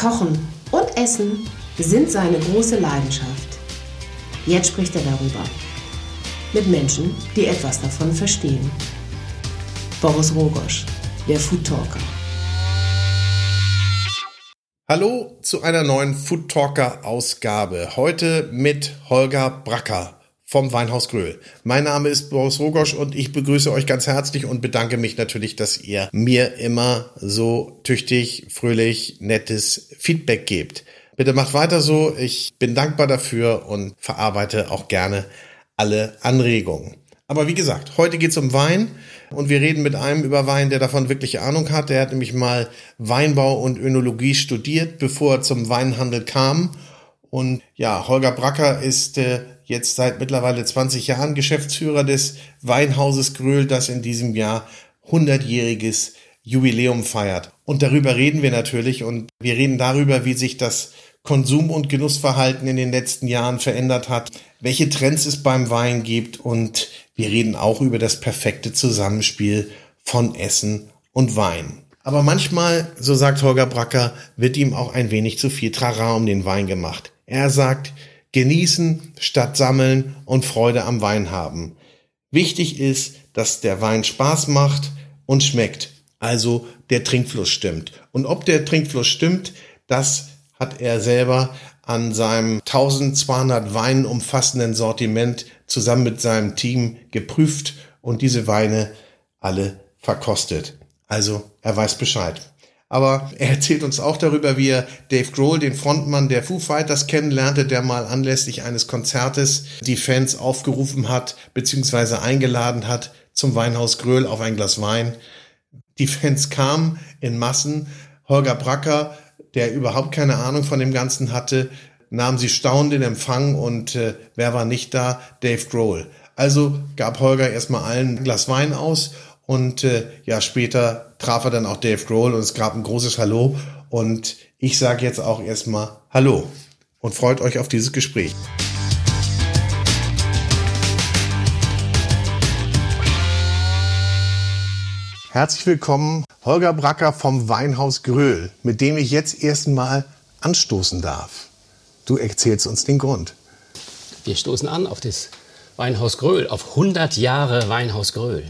Kochen und Essen sind seine große Leidenschaft. Jetzt spricht er darüber. Mit Menschen, die etwas davon verstehen. Boris Rogosch, der Food Talker. Hallo zu einer neuen Food Talker Ausgabe. Heute mit Holger Bracker vom Weinhaus Gröhl. Mein Name ist Boris Rogosch und ich begrüße euch ganz herzlich und bedanke mich natürlich, dass ihr mir immer so tüchtig, fröhlich, nettes Feedback gebt. Bitte macht weiter so. Ich bin dankbar dafür und verarbeite auch gerne alle Anregungen. Aber wie gesagt, heute geht's um Wein und wir reden mit einem über Wein, der davon wirklich Ahnung hat. Der hat nämlich mal Weinbau und Önologie studiert, bevor er zum Weinhandel kam. Und ja, Holger Bracker ist äh, jetzt seit mittlerweile 20 Jahren Geschäftsführer des Weinhauses Gröhl, das in diesem Jahr 100-jähriges Jubiläum feiert. Und darüber reden wir natürlich und wir reden darüber, wie sich das Konsum- und Genussverhalten in den letzten Jahren verändert hat, welche Trends es beim Wein gibt und wir reden auch über das perfekte Zusammenspiel von Essen und Wein. Aber manchmal, so sagt Holger Bracker, wird ihm auch ein wenig zu viel Trara um den Wein gemacht. Er sagt, genießen statt sammeln und Freude am Wein haben. Wichtig ist, dass der Wein Spaß macht und schmeckt. Also der Trinkfluss stimmt. Und ob der Trinkfluss stimmt, das hat er selber an seinem 1200 Weinen umfassenden Sortiment zusammen mit seinem Team geprüft und diese Weine alle verkostet. Also er weiß Bescheid. Aber er erzählt uns auch darüber, wie er Dave Grohl, den Frontmann der Foo Fighters, kennenlernte, der mal anlässlich eines Konzertes die Fans aufgerufen hat, beziehungsweise eingeladen hat zum Weinhaus Gröhl auf ein Glas Wein. Die Fans kamen in Massen. Holger Bracker, der überhaupt keine Ahnung von dem Ganzen hatte, nahm sie staunend in Empfang und äh, wer war nicht da? Dave Grohl. Also gab Holger erstmal allen ein Glas Wein aus und äh, ja, später traf er dann auch Dave Grohl und es gab ein großes Hallo. Und ich sage jetzt auch erstmal Hallo und freut euch auf dieses Gespräch. Herzlich willkommen, Holger Bracker vom Weinhaus Gröhl, mit dem ich jetzt erstmal anstoßen darf. Du erzählst uns den Grund. Wir stoßen an auf das Weinhaus Gröhl, auf 100 Jahre Weinhaus Gröhl.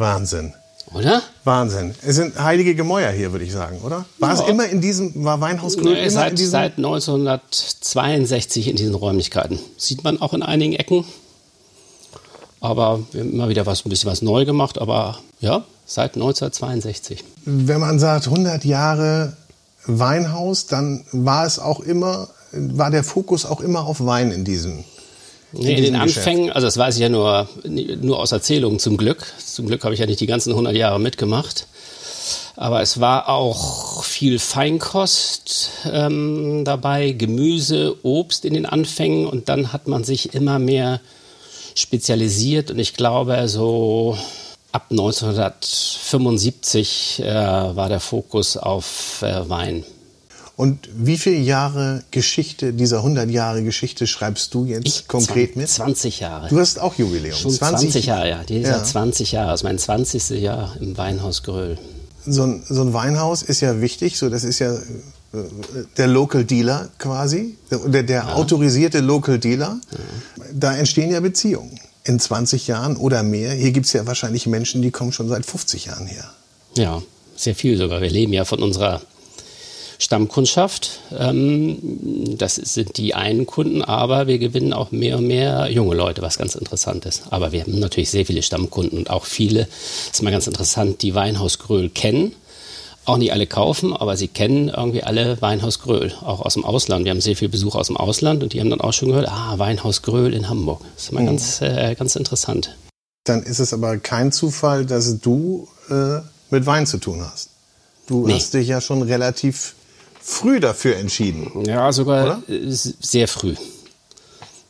Wahnsinn. Oder? Wahnsinn. Es sind heilige Gemäuer hier, würde ich sagen, oder? War ja. es immer in diesem, war Weinhaus Grün nee, seit, seit 1962 in diesen Räumlichkeiten. Sieht man auch in einigen Ecken. Aber wir haben immer wieder was, ein bisschen was neu gemacht, aber ja, seit 1962. Wenn man sagt 100 Jahre Weinhaus, dann war es auch immer, war der Fokus auch immer auf Wein in diesem Nee, in den Anfängen, also das weiß ich ja nur, nur aus Erzählungen zum Glück. Zum Glück habe ich ja nicht die ganzen 100 Jahre mitgemacht. Aber es war auch viel Feinkost ähm, dabei, Gemüse, Obst in den Anfängen. Und dann hat man sich immer mehr spezialisiert. Und ich glaube, so ab 1975 äh, war der Fokus auf äh, Wein. Und wie viele Jahre Geschichte, dieser 100 Jahre Geschichte schreibst du jetzt ich konkret 20, mit? 20 Jahre. Du hast auch Jubiläum. Schon 20, 20 Jahre, ja. Dieser ja. 20 Jahre. Das ist mein 20. Jahr im Weinhaus Gröll. So ein, so ein Weinhaus ist ja wichtig. So, das ist ja äh, der Local Dealer quasi, der, der ja. autorisierte Local Dealer. Ja. Da entstehen ja Beziehungen in 20 Jahren oder mehr. Hier gibt es ja wahrscheinlich Menschen, die kommen schon seit 50 Jahren her. Ja, sehr viel sogar. Wir leben ja von unserer Stammkundschaft. Ähm, das sind die einen Kunden, aber wir gewinnen auch mehr und mehr junge Leute, was ganz interessant ist. Aber wir haben natürlich sehr viele Stammkunden und auch viele, das ist mal ganz interessant, die Weinhaus Gröhl kennen. Auch nicht alle kaufen, aber sie kennen irgendwie alle Weinhaus Gröhl, auch aus dem Ausland. Wir haben sehr viel Besuch aus dem Ausland und die haben dann auch schon gehört, ah, Weinhaus Gröhl in Hamburg. Das ist mal mhm. ganz, äh, ganz interessant. Dann ist es aber kein Zufall, dass du äh, mit Wein zu tun hast. Du nee. hast dich ja schon relativ früh dafür entschieden. Ja, sogar oder? sehr früh.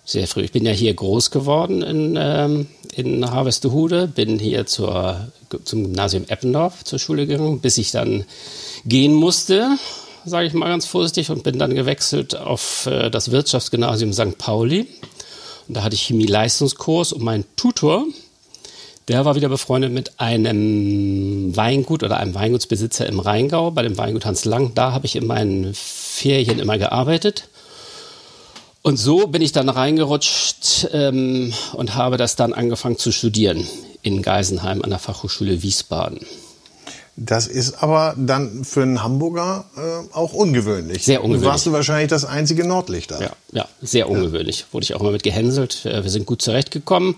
Sehr früh. Ich bin ja hier groß geworden in, ähm, in Harvestehude, bin hier zur, zum Gymnasium Eppendorf zur Schule gegangen, bis ich dann gehen musste, sage ich mal ganz vorsichtig, und bin dann gewechselt auf äh, das Wirtschaftsgymnasium St. Pauli. Und da hatte ich Chemie-Leistungskurs und mein Tutor, Der war wieder befreundet mit einem Weingut oder einem Weingutsbesitzer im Rheingau, bei dem Weingut Hans Lang. Da habe ich in meinen Ferien immer gearbeitet. Und so bin ich dann reingerutscht ähm, und habe das dann angefangen zu studieren in Geisenheim an der Fachhochschule Wiesbaden. Das ist aber dann für einen Hamburger äh, auch ungewöhnlich. Sehr ungewöhnlich. Warst du wahrscheinlich das einzige Nordlicht da? Ja, ja sehr ungewöhnlich. Ja. Wurde ich auch immer mit gehänselt. Äh, wir sind gut zurechtgekommen.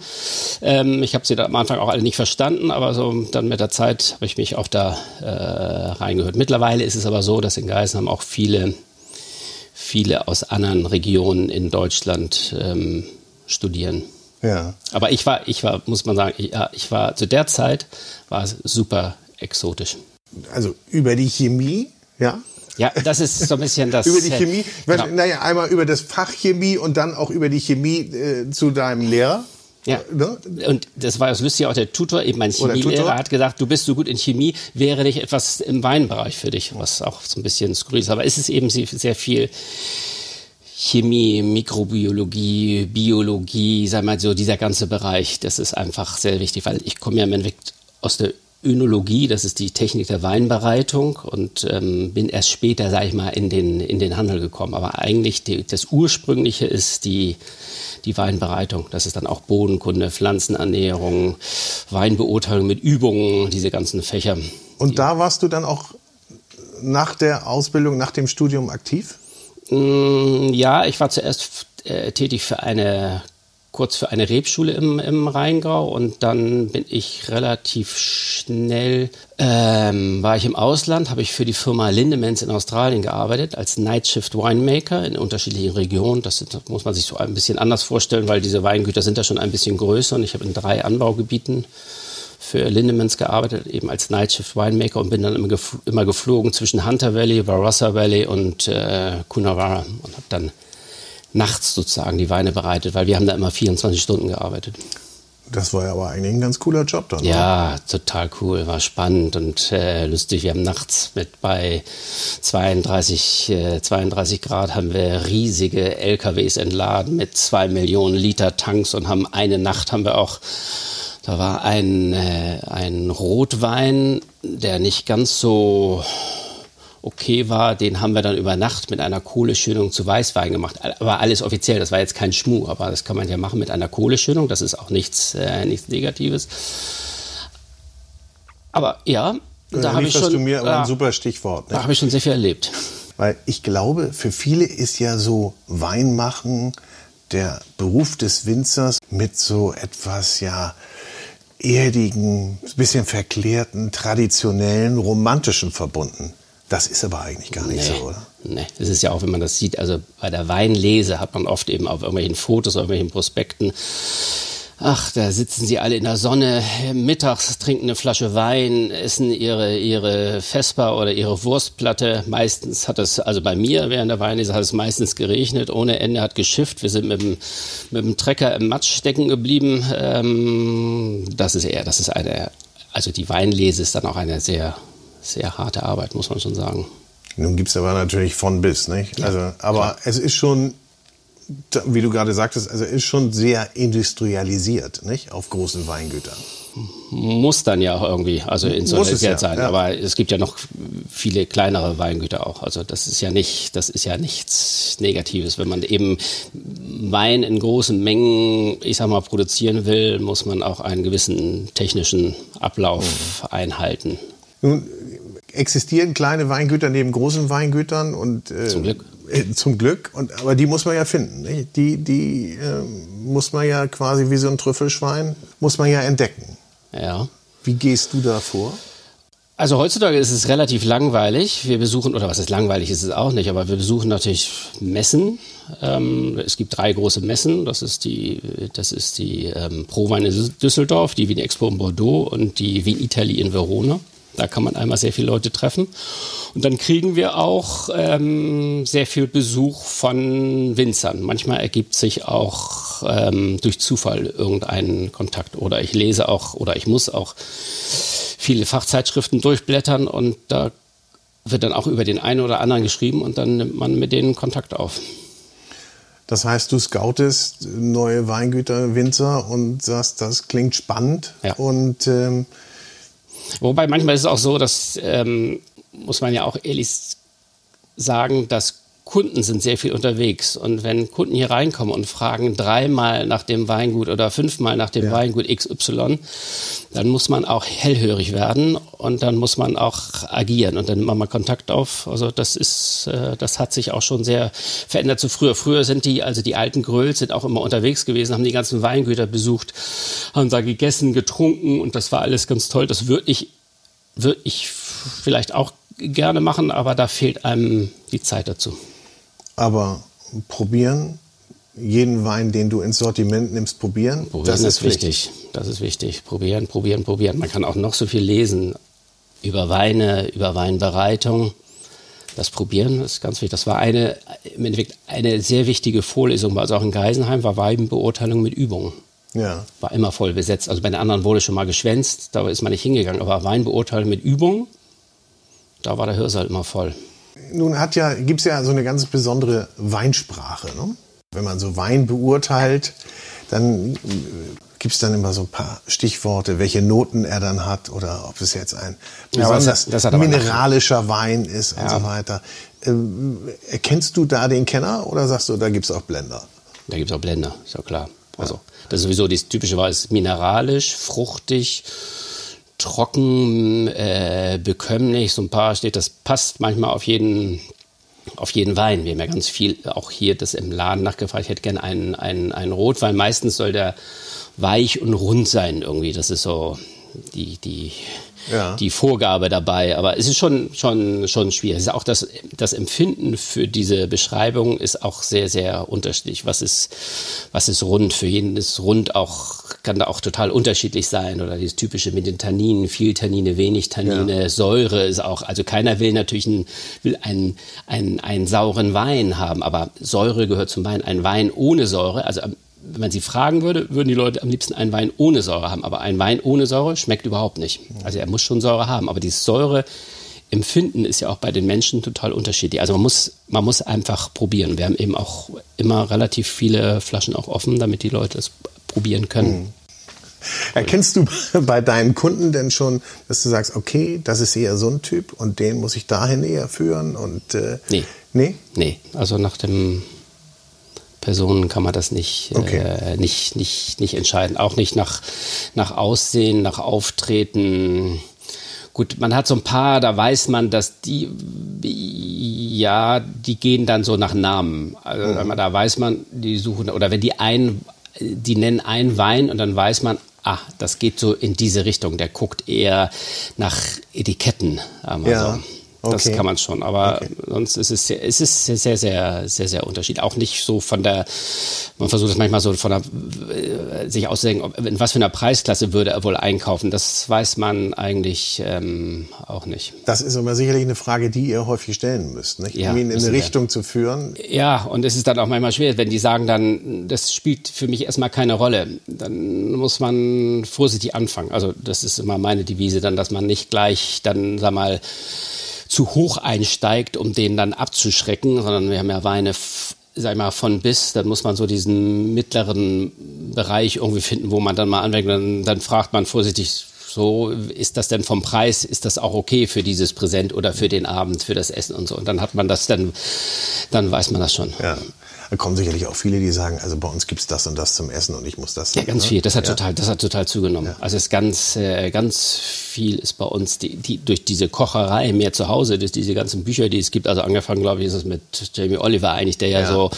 Ähm, ich habe sie am Anfang auch alle nicht verstanden, aber so dann mit der Zeit habe ich mich auch da äh, reingehört. Mittlerweile ist es aber so, dass in Geisenheim auch viele, viele aus anderen Regionen in Deutschland ähm, studieren. Ja. Aber ich war, ich war, muss man sagen, ich, ja, ich war zu der Zeit war es super exotisch. Also über die Chemie, ja? Ja, das ist so ein bisschen das. über die Chemie, genau. naja, einmal über das Fach Chemie und dann auch über die Chemie äh, zu deinem Lehrer. Ja. Ne? Und das war das Lustige, auch der Tutor, eben mein Chemielehrer, hat gesagt, du bist so gut in Chemie, wäre nicht etwas im Weinbereich für dich, was auch so ein bisschen skurril ist. Aber es ist eben sehr viel Chemie, Mikrobiologie, Biologie, sag mal so, dieser ganze Bereich, das ist einfach sehr wichtig, weil ich komme ja im Endeffekt aus der Önologie, das ist die Technik der Weinbereitung und ähm, bin erst später, sage ich mal, in den, in den Handel gekommen. Aber eigentlich die, das Ursprüngliche ist die, die Weinbereitung. Das ist dann auch Bodenkunde, Pflanzenernährung, Weinbeurteilung mit Übungen, diese ganzen Fächer. Und da warst du dann auch nach der Ausbildung, nach dem Studium aktiv? Mm, ja, ich war zuerst äh, tätig für eine kurz für eine Rebschule im, im Rheingau und dann bin ich relativ schnell, ähm, war ich im Ausland, habe ich für die Firma Lindemans in Australien gearbeitet als Night Shift Winemaker in unterschiedlichen Regionen. Das, das muss man sich so ein bisschen anders vorstellen, weil diese Weingüter sind ja schon ein bisschen größer und ich habe in drei Anbaugebieten für Lindemans gearbeitet, eben als Night Shift Winemaker und bin dann immer, gefl immer geflogen zwischen Hunter Valley, Barossa Valley und äh, Coonawarra und habe dann nachts sozusagen die Weine bereitet, weil wir haben da immer 24 Stunden gearbeitet. Das war ja aber eigentlich ein ganz cooler Job dann. Ja, oder? total cool, war spannend und äh, lustig. Wir haben nachts mit bei 32, äh, 32 Grad haben wir riesige LKWs entladen mit zwei Millionen Liter Tanks und haben eine Nacht haben wir auch da war ein, äh, ein Rotwein, der nicht ganz so okay war, den haben wir dann über Nacht mit einer Kohleschönung zu Weißwein gemacht. Aber alles offiziell, das war jetzt kein Schmuh, aber das kann man ja machen mit einer Kohleschönung, das ist auch nichts, äh, nichts Negatives. Aber ja, da habe ich schon... du mir aber ein super Stichwort. Ne? Da habe ich schon sehr viel erlebt. Weil ich glaube, für viele ist ja so Weinmachen der Beruf des Winzers mit so etwas, ja, erdigen, bisschen verklärten, traditionellen, romantischen verbunden. Das ist aber eigentlich gar nicht nee, so, oder? Nee, das ist ja auch, wenn man das sieht, also bei der Weinlese hat man oft eben auf irgendwelchen Fotos, auf irgendwelchen Prospekten, ach, da sitzen sie alle in der Sonne, mittags trinken eine Flasche Wein, essen ihre, ihre Vesper oder ihre Wurstplatte. Meistens hat es, also bei mir während der Weinlese hat es meistens geregnet, ohne Ende hat geschifft. Wir sind mit dem, mit dem Trecker im Matsch stecken geblieben. Ähm, das ist eher, das ist eine, also die Weinlese ist dann auch eine sehr sehr harte Arbeit, muss man schon sagen. Nun gibt es aber natürlich von bis, nicht? Ja, also, aber klar. es ist schon, wie du gerade sagtest, also ist schon sehr industrialisiert, nicht? Auf großen Weingütern. Muss dann ja auch irgendwie, also industrialisiert ja, sein. Ja. Aber es gibt ja noch viele kleinere Weingüter auch. Also das ist ja nicht, das ist ja nichts Negatives. Wenn man eben Wein in großen Mengen, ich sag mal, produzieren will, muss man auch einen gewissen technischen Ablauf mhm. einhalten. Nun existieren kleine Weingüter neben großen Weingütern und äh, zum Glück. Äh, zum Glück. Und, aber die muss man ja finden. Nicht? Die, die äh, muss man ja quasi wie so ein Trüffelschwein, muss man ja entdecken. Ja. Wie gehst du da vor? Also heutzutage ist es relativ langweilig. Wir besuchen, oder was ist langweilig, ist es auch nicht, aber wir besuchen natürlich Messen. Ähm, es gibt drei große Messen. Das ist die, das ist die ähm, Pro Wein in Düsseldorf, die Wien Expo in Bordeaux und die Wien Italy in Verona. Da kann man einmal sehr viele Leute treffen. Und dann kriegen wir auch ähm, sehr viel Besuch von Winzern. Manchmal ergibt sich auch ähm, durch Zufall irgendein Kontakt. Oder ich lese auch oder ich muss auch viele Fachzeitschriften durchblättern und da wird dann auch über den einen oder anderen geschrieben und dann nimmt man mit denen Kontakt auf. Das heißt, du scoutest neue Weingüter, Winzer und sagst, das klingt spannend. Ja. Und ähm, Wobei manchmal ist es auch so, dass ähm, muss man ja auch ehrlich sagen, dass Kunden sind sehr viel unterwegs. Und wenn Kunden hier reinkommen und fragen dreimal nach dem Weingut oder fünfmal nach dem Ja. Weingut XY, dann muss man auch hellhörig werden und dann muss man auch agieren und dann nimmt man mal Kontakt auf. Also das ist, äh, das hat sich auch schon sehr verändert zu früher. Früher sind die, also die alten Gröls sind auch immer unterwegs gewesen, haben die ganzen Weingüter besucht, haben da gegessen, getrunken und das war alles ganz toll. Das würde ich, würde ich vielleicht auch gerne machen, aber da fehlt einem die Zeit dazu. Aber probieren, jeden Wein, den du ins Sortiment nimmst, probieren. Probieren ist, wichtig. Das ist wichtig. Probieren, probieren, probieren. Man kann auch noch so viel lesen über Weine, über Weinbereitung. Das Probieren ist ganz wichtig. Das war eine, im Endeffekt eine sehr wichtige Vorlesung uns auch in Geisenheim, war Weinbeurteilung mit Übungen. Ja. War immer voll besetzt. Also bei den anderen wurde schon mal geschwänzt, da ist man nicht hingegangen. Aber Weinbeurteilung mit Übungen, da war der Hörsaal immer voll. Nun hat ja, gibt es ja so eine ganz besondere Weinsprache. Ne? Wenn man so Wein beurteilt, dann gibt es dann immer so ein paar Stichworte, welche Noten er dann hat oder ob es jetzt ein Ja, das besonders hat- das aber mineralischer Wein ist und Ja. so weiter. Ähm, erkennst du da den Kenner oder sagst du, da gibt es auch Blender? Da gibt es auch Blender, ist ja klar. Also, das ist sowieso das typische Weiß, ist mineralisch, fruchtig, trocken, äh, bekömmlich. So ein paar steht, das passt manchmal auf jeden, auf jeden Wein. Wir haben ja ganz viel auch hier das im Laden nachgefragt. Ich hätte gerne einen, einen, einen Rotwein. Meistens soll der weich und rund sein irgendwie. Das ist so die, die, Ja. die Vorgabe dabei. Aber es ist schon, schon, schon schwierig. Auch das, das Empfinden für diese Beschreibung ist auch sehr, sehr unterschiedlich. Was ist, was ist rund? Für jeden ist rund auch, kann da auch total unterschiedlich sein. Oder dieses typische mit den Tanninen, viel Tannine, wenig Tannine, Säure ist auch, also keiner will natürlich einen, will einen, einen, einen sauren Wein haben, aber Säure gehört zum Wein. Ein Wein ohne Säure, also wenn man sie fragen würde, würden die Leute am liebsten einen Wein ohne Säure haben. Aber ein Wein ohne Säure schmeckt überhaupt nicht. Also er muss schon Säure haben. Aber dieses Säureempfinden ist ja auch bei den Menschen total unterschiedlich. Also man muss, man muss einfach probieren. Wir haben eben auch immer relativ viele Flaschen auch offen, damit die Leute es probieren können. Erkennst du bei deinen Kunden denn schon, dass du sagst, okay, das ist eher so ein Typ und den muss ich dahin eher führen und äh, Nee. nee? Nee, also nach dem Personen kann man das nicht, Okay. äh, nicht, nicht, nicht entscheiden. Auch nicht nach, nach Aussehen, nach Auftreten. Gut, man hat so ein paar, da weiß man, dass die, ja, die gehen dann so nach Namen. Also da weiß man, die suchen, oder wenn die einen, die nennen einen Wein und dann weiß man, ah, das geht so in diese Richtung. Der guckt eher nach Etiketten, Ja, so. Das okay. kann man schon, aber Okay. sonst ist es, sehr, es ist sehr, sehr, sehr, sehr, sehr unterschiedlich. Auch nicht so von der, man versucht es manchmal so von der, äh, sich auszudenken, in was für einer Preisklasse würde er wohl einkaufen. Das weiß man eigentlich ähm, auch nicht. Das ist aber sicherlich eine Frage, die ihr häufig stellen müsst, nicht? Ja, um ihn in eine wir. Richtung zu führen. Ja, und es ist dann auch manchmal schwer, wenn die sagen dann, das spielt für mich erstmal keine Rolle. Dann muss man vorsichtig anfangen. Also das ist immer meine Devise dann, dass man nicht gleich dann, sag mal, zu hoch einsteigt, um den dann abzuschrecken, sondern wir haben ja Weine, sag ich mal, von bis, dann muss man so diesen mittleren Bereich irgendwie finden, wo man dann mal anfängt, dann, dann fragt man vorsichtig, so, ist das denn vom Preis, ist das auch okay für dieses Präsent oder für den Abend, für das Essen und so. Und dann hat man das, dann, dann weiß man das schon. Ja. Da kommen sicherlich auch viele, die sagen, also bei uns gibt's das und das zum Essen und ich muss das. Ja, ganz ne? viel. Das hat ja. total, das hat total zugenommen. Also es ist ganz, äh, ganz viel ist bei uns die, die, durch diese Kocherei mehr zu Hause, durch diese ganzen Bücher, die es gibt. Also angefangen, glaube ich, ist es mit Jamie Oliver eigentlich, der ja, Ja. so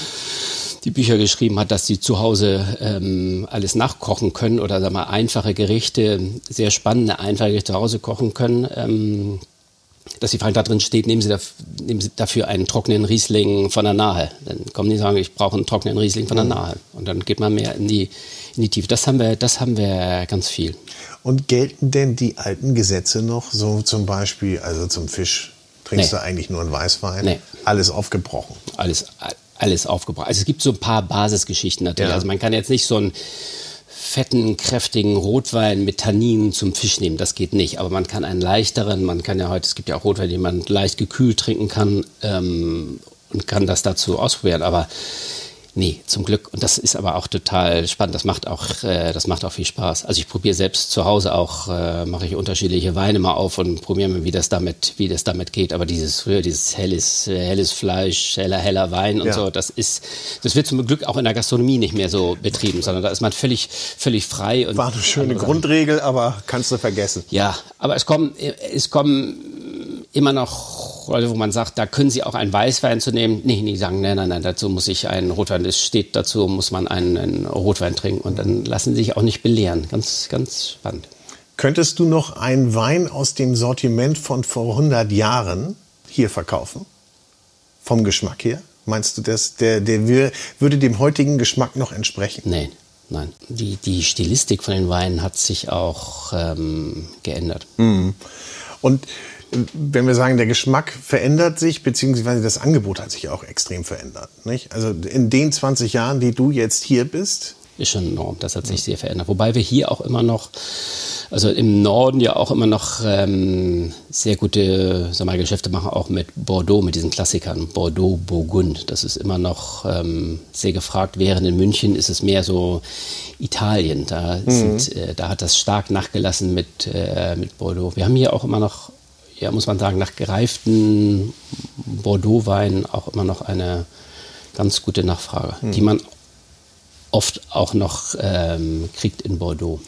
die Bücher geschrieben hat, dass sie zu Hause ähm, alles nachkochen können oder sag mal einfache Gerichte, sehr spannende einfache Gerichte zu Hause kochen können. Ähm, dass die Frage da drin steht, nehmen Sie, daf nehmen Sie dafür einen trockenen Riesling von der Nahe. Dann kommen die und sagen, ich brauche einen trockenen Riesling von der Nahe. Und dann geht man mehr in die, in die Tiefe. Das haben wir, das haben wir ganz viel. Und gelten denn die alten Gesetze noch? So zum Beispiel, also zum Fisch trinkst Nee. du eigentlich nur einen Weißwein? Nee. Alles aufgebrochen. Alles, alles aufgebracht. Also es gibt so ein paar Basisgeschichten natürlich. Ja. Also man kann jetzt nicht so einen fetten, kräftigen Rotwein mit Tanninen zum Fisch nehmen. Das geht nicht. Aber man kann einen leichteren, man kann ja heute, es gibt ja auch Rotwein, den man leicht gekühlt trinken kann ähm, und kann das dazu ausprobieren. Aber Nee, zum Glück. Und das ist aber auch total spannend. Das macht auch, äh, das macht auch viel Spaß. Also ich probiere selbst zu Hause auch, äh, mache ich unterschiedliche Weine mal auf und probiere mal, wie das damit, wie das damit geht. Aber dieses früher, dieses helles, äh, helles Fleisch, heller, heller Wein und ja. so, das ist, das wird zum Glück auch in der Gastronomie nicht mehr so betrieben, sondern da ist man völlig, völlig frei. Und War eine schöne Grundregel, aber kannst du vergessen. Ja, aber es kommen, es kommen immer noch Rolle, wo man sagt, da können Sie auch einen Weißwein zu nehmen. Nee, nee, sagen, nein, nein, nein, dazu muss ich einen Rotwein, es steht dazu, muss man einen, einen Rotwein trinken und dann lassen Sie sich auch nicht belehren. Ganz, ganz spannend. Könntest du noch einen Wein aus dem Sortiment von vor 100 Jahren hier verkaufen? Vom Geschmack her? Meinst du, dass der, der würde dem heutigen Geschmack noch entsprechen? Nein, nein. Die, die Stilistik von den Weinen hat sich auch ähm, geändert. Mhm. Und wenn wir sagen, der Geschmack verändert sich, beziehungsweise das Angebot hat sich auch extrem verändert. Nicht? Also in den 20 Jahren, die du jetzt hier bist. Ist schon enorm, das hat sich sehr verändert. Wobei wir hier auch immer noch, also im Norden ja auch immer noch ähm, sehr gute sag mal, Geschäfte machen, auch mit Bordeaux, mit diesen Klassikern. Bordeaux, Burgund, das ist immer noch ähm, sehr gefragt. Während in München ist es mehr so Italien. Da, mhm. sind, äh, da hat das stark nachgelassen mit, äh, mit Bordeaux. Wir haben hier auch immer noch ja, muss man sagen, nach gereiften Bordeaux-Weinen auch immer noch eine ganz gute Nachfrage, hm. die man oft auch noch ähm, kriegt in Bordeaux.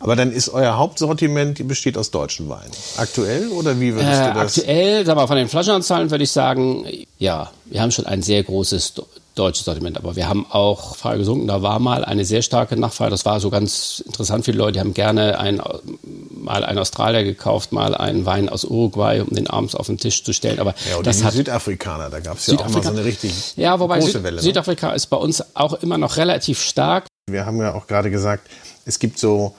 Aber dann ist euer Hauptsortiment, die besteht aus deutschen Weinen. Aktuell oder wie würdest äh, du das? Aktuell, sag mal, von den Flaschenanzahlen würde ich sagen, ja, wir haben schon ein sehr großes deutsches Sortiment. Aber wir haben auch Frage gesunken, da war mal eine sehr starke Nachfrage. Das war so ganz interessant die Leute. Haben gerne ein, mal einen Australier gekauft, mal einen Wein aus Uruguay, um den abends auf den Tisch zu stellen. Aber ja, das hat Südafrikaner, da gab es ja auch mal so eine richtig ja, wobei große Welle. Ne? Südafrika ist bei uns auch immer noch relativ stark. Wir haben ja auch gerade gesagt, es gibt so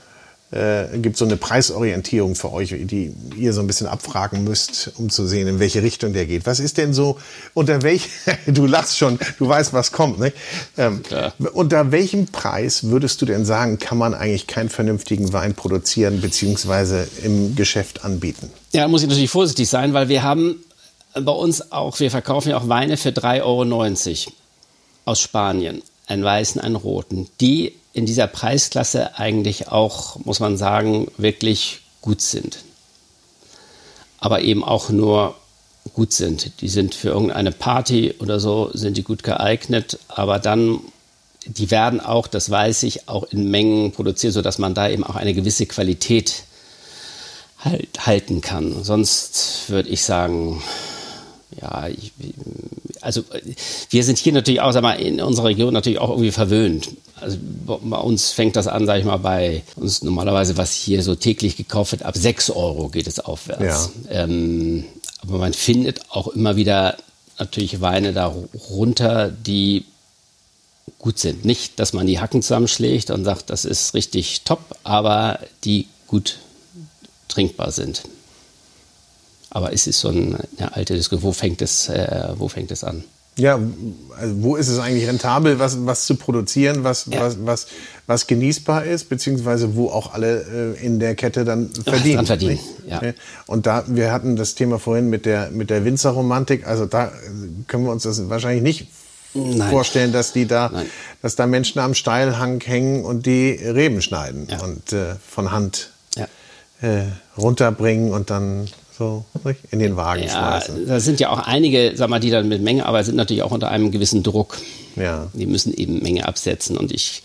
äh, gibt so eine Preisorientierung für euch, die ihr so ein bisschen abfragen müsst, um zu sehen, in welche Richtung der geht. Was ist denn so, unter welch, du lachst schon, du weißt, was kommt, ne? Ähm, ja. Unter welchem Preis würdest du denn sagen, kann man eigentlich keinen vernünftigen Wein produzieren beziehungsweise im Geschäft anbieten? Ja, muss ich natürlich vorsichtig sein, weil wir haben bei uns auch, wir verkaufen ja auch Weine für 3,90 Euro aus Spanien. Einen weißen, einen roten. Die in dieser Preisklasse eigentlich auch, muss man sagen, wirklich gut sind. Aber eben auch nur gut sind. Die sind für irgendeine Party oder so, sind die gut geeignet, aber dann, die werden auch, das weiß ich, auch in Mengen produziert, sodass man da eben auch eine gewisse Qualität halt, halten kann. Sonst würde ich sagen, ja, ich, also wir sind hier natürlich auch, sag mal, in unserer Region natürlich auch irgendwie verwöhnt. Also bei uns fängt das an, sag ich mal, bei uns normalerweise, was hier so täglich gekauft wird, ab 6 Euro geht es aufwärts. Ja. Ähm, aber man findet auch immer wieder natürlich Weine darunter, die gut sind. Nicht, dass man die Hacken zusammenschlägt und sagt, das ist richtig top, aber die gut trinkbar sind. Aber es ist so ein, eine alte Diskussion, wo fängt es, äh, wo fängt es an? Ja, also wo ist es eigentlich rentabel, was, was zu produzieren, was, ja. was, was, was genießbar ist, beziehungsweise wo auch alle äh, in der Kette dann verdienen. Dann verdienen ja. Und da, wir hatten das Thema vorhin mit der, mit der Winzerromantik, also da können wir uns das wahrscheinlich nicht Nein. vorstellen, dass die da, Nein. dass da Menschen am Steilhang hängen und die Reben schneiden ja. und äh, von Hand äh, runterbringen und dann so in den Wagen ja, schmeißen. Da sind ja auch einige, sag mal, die dann mit Menge aber sind natürlich auch unter einem gewissen Druck. Ja. Die müssen eben Menge absetzen. Und ich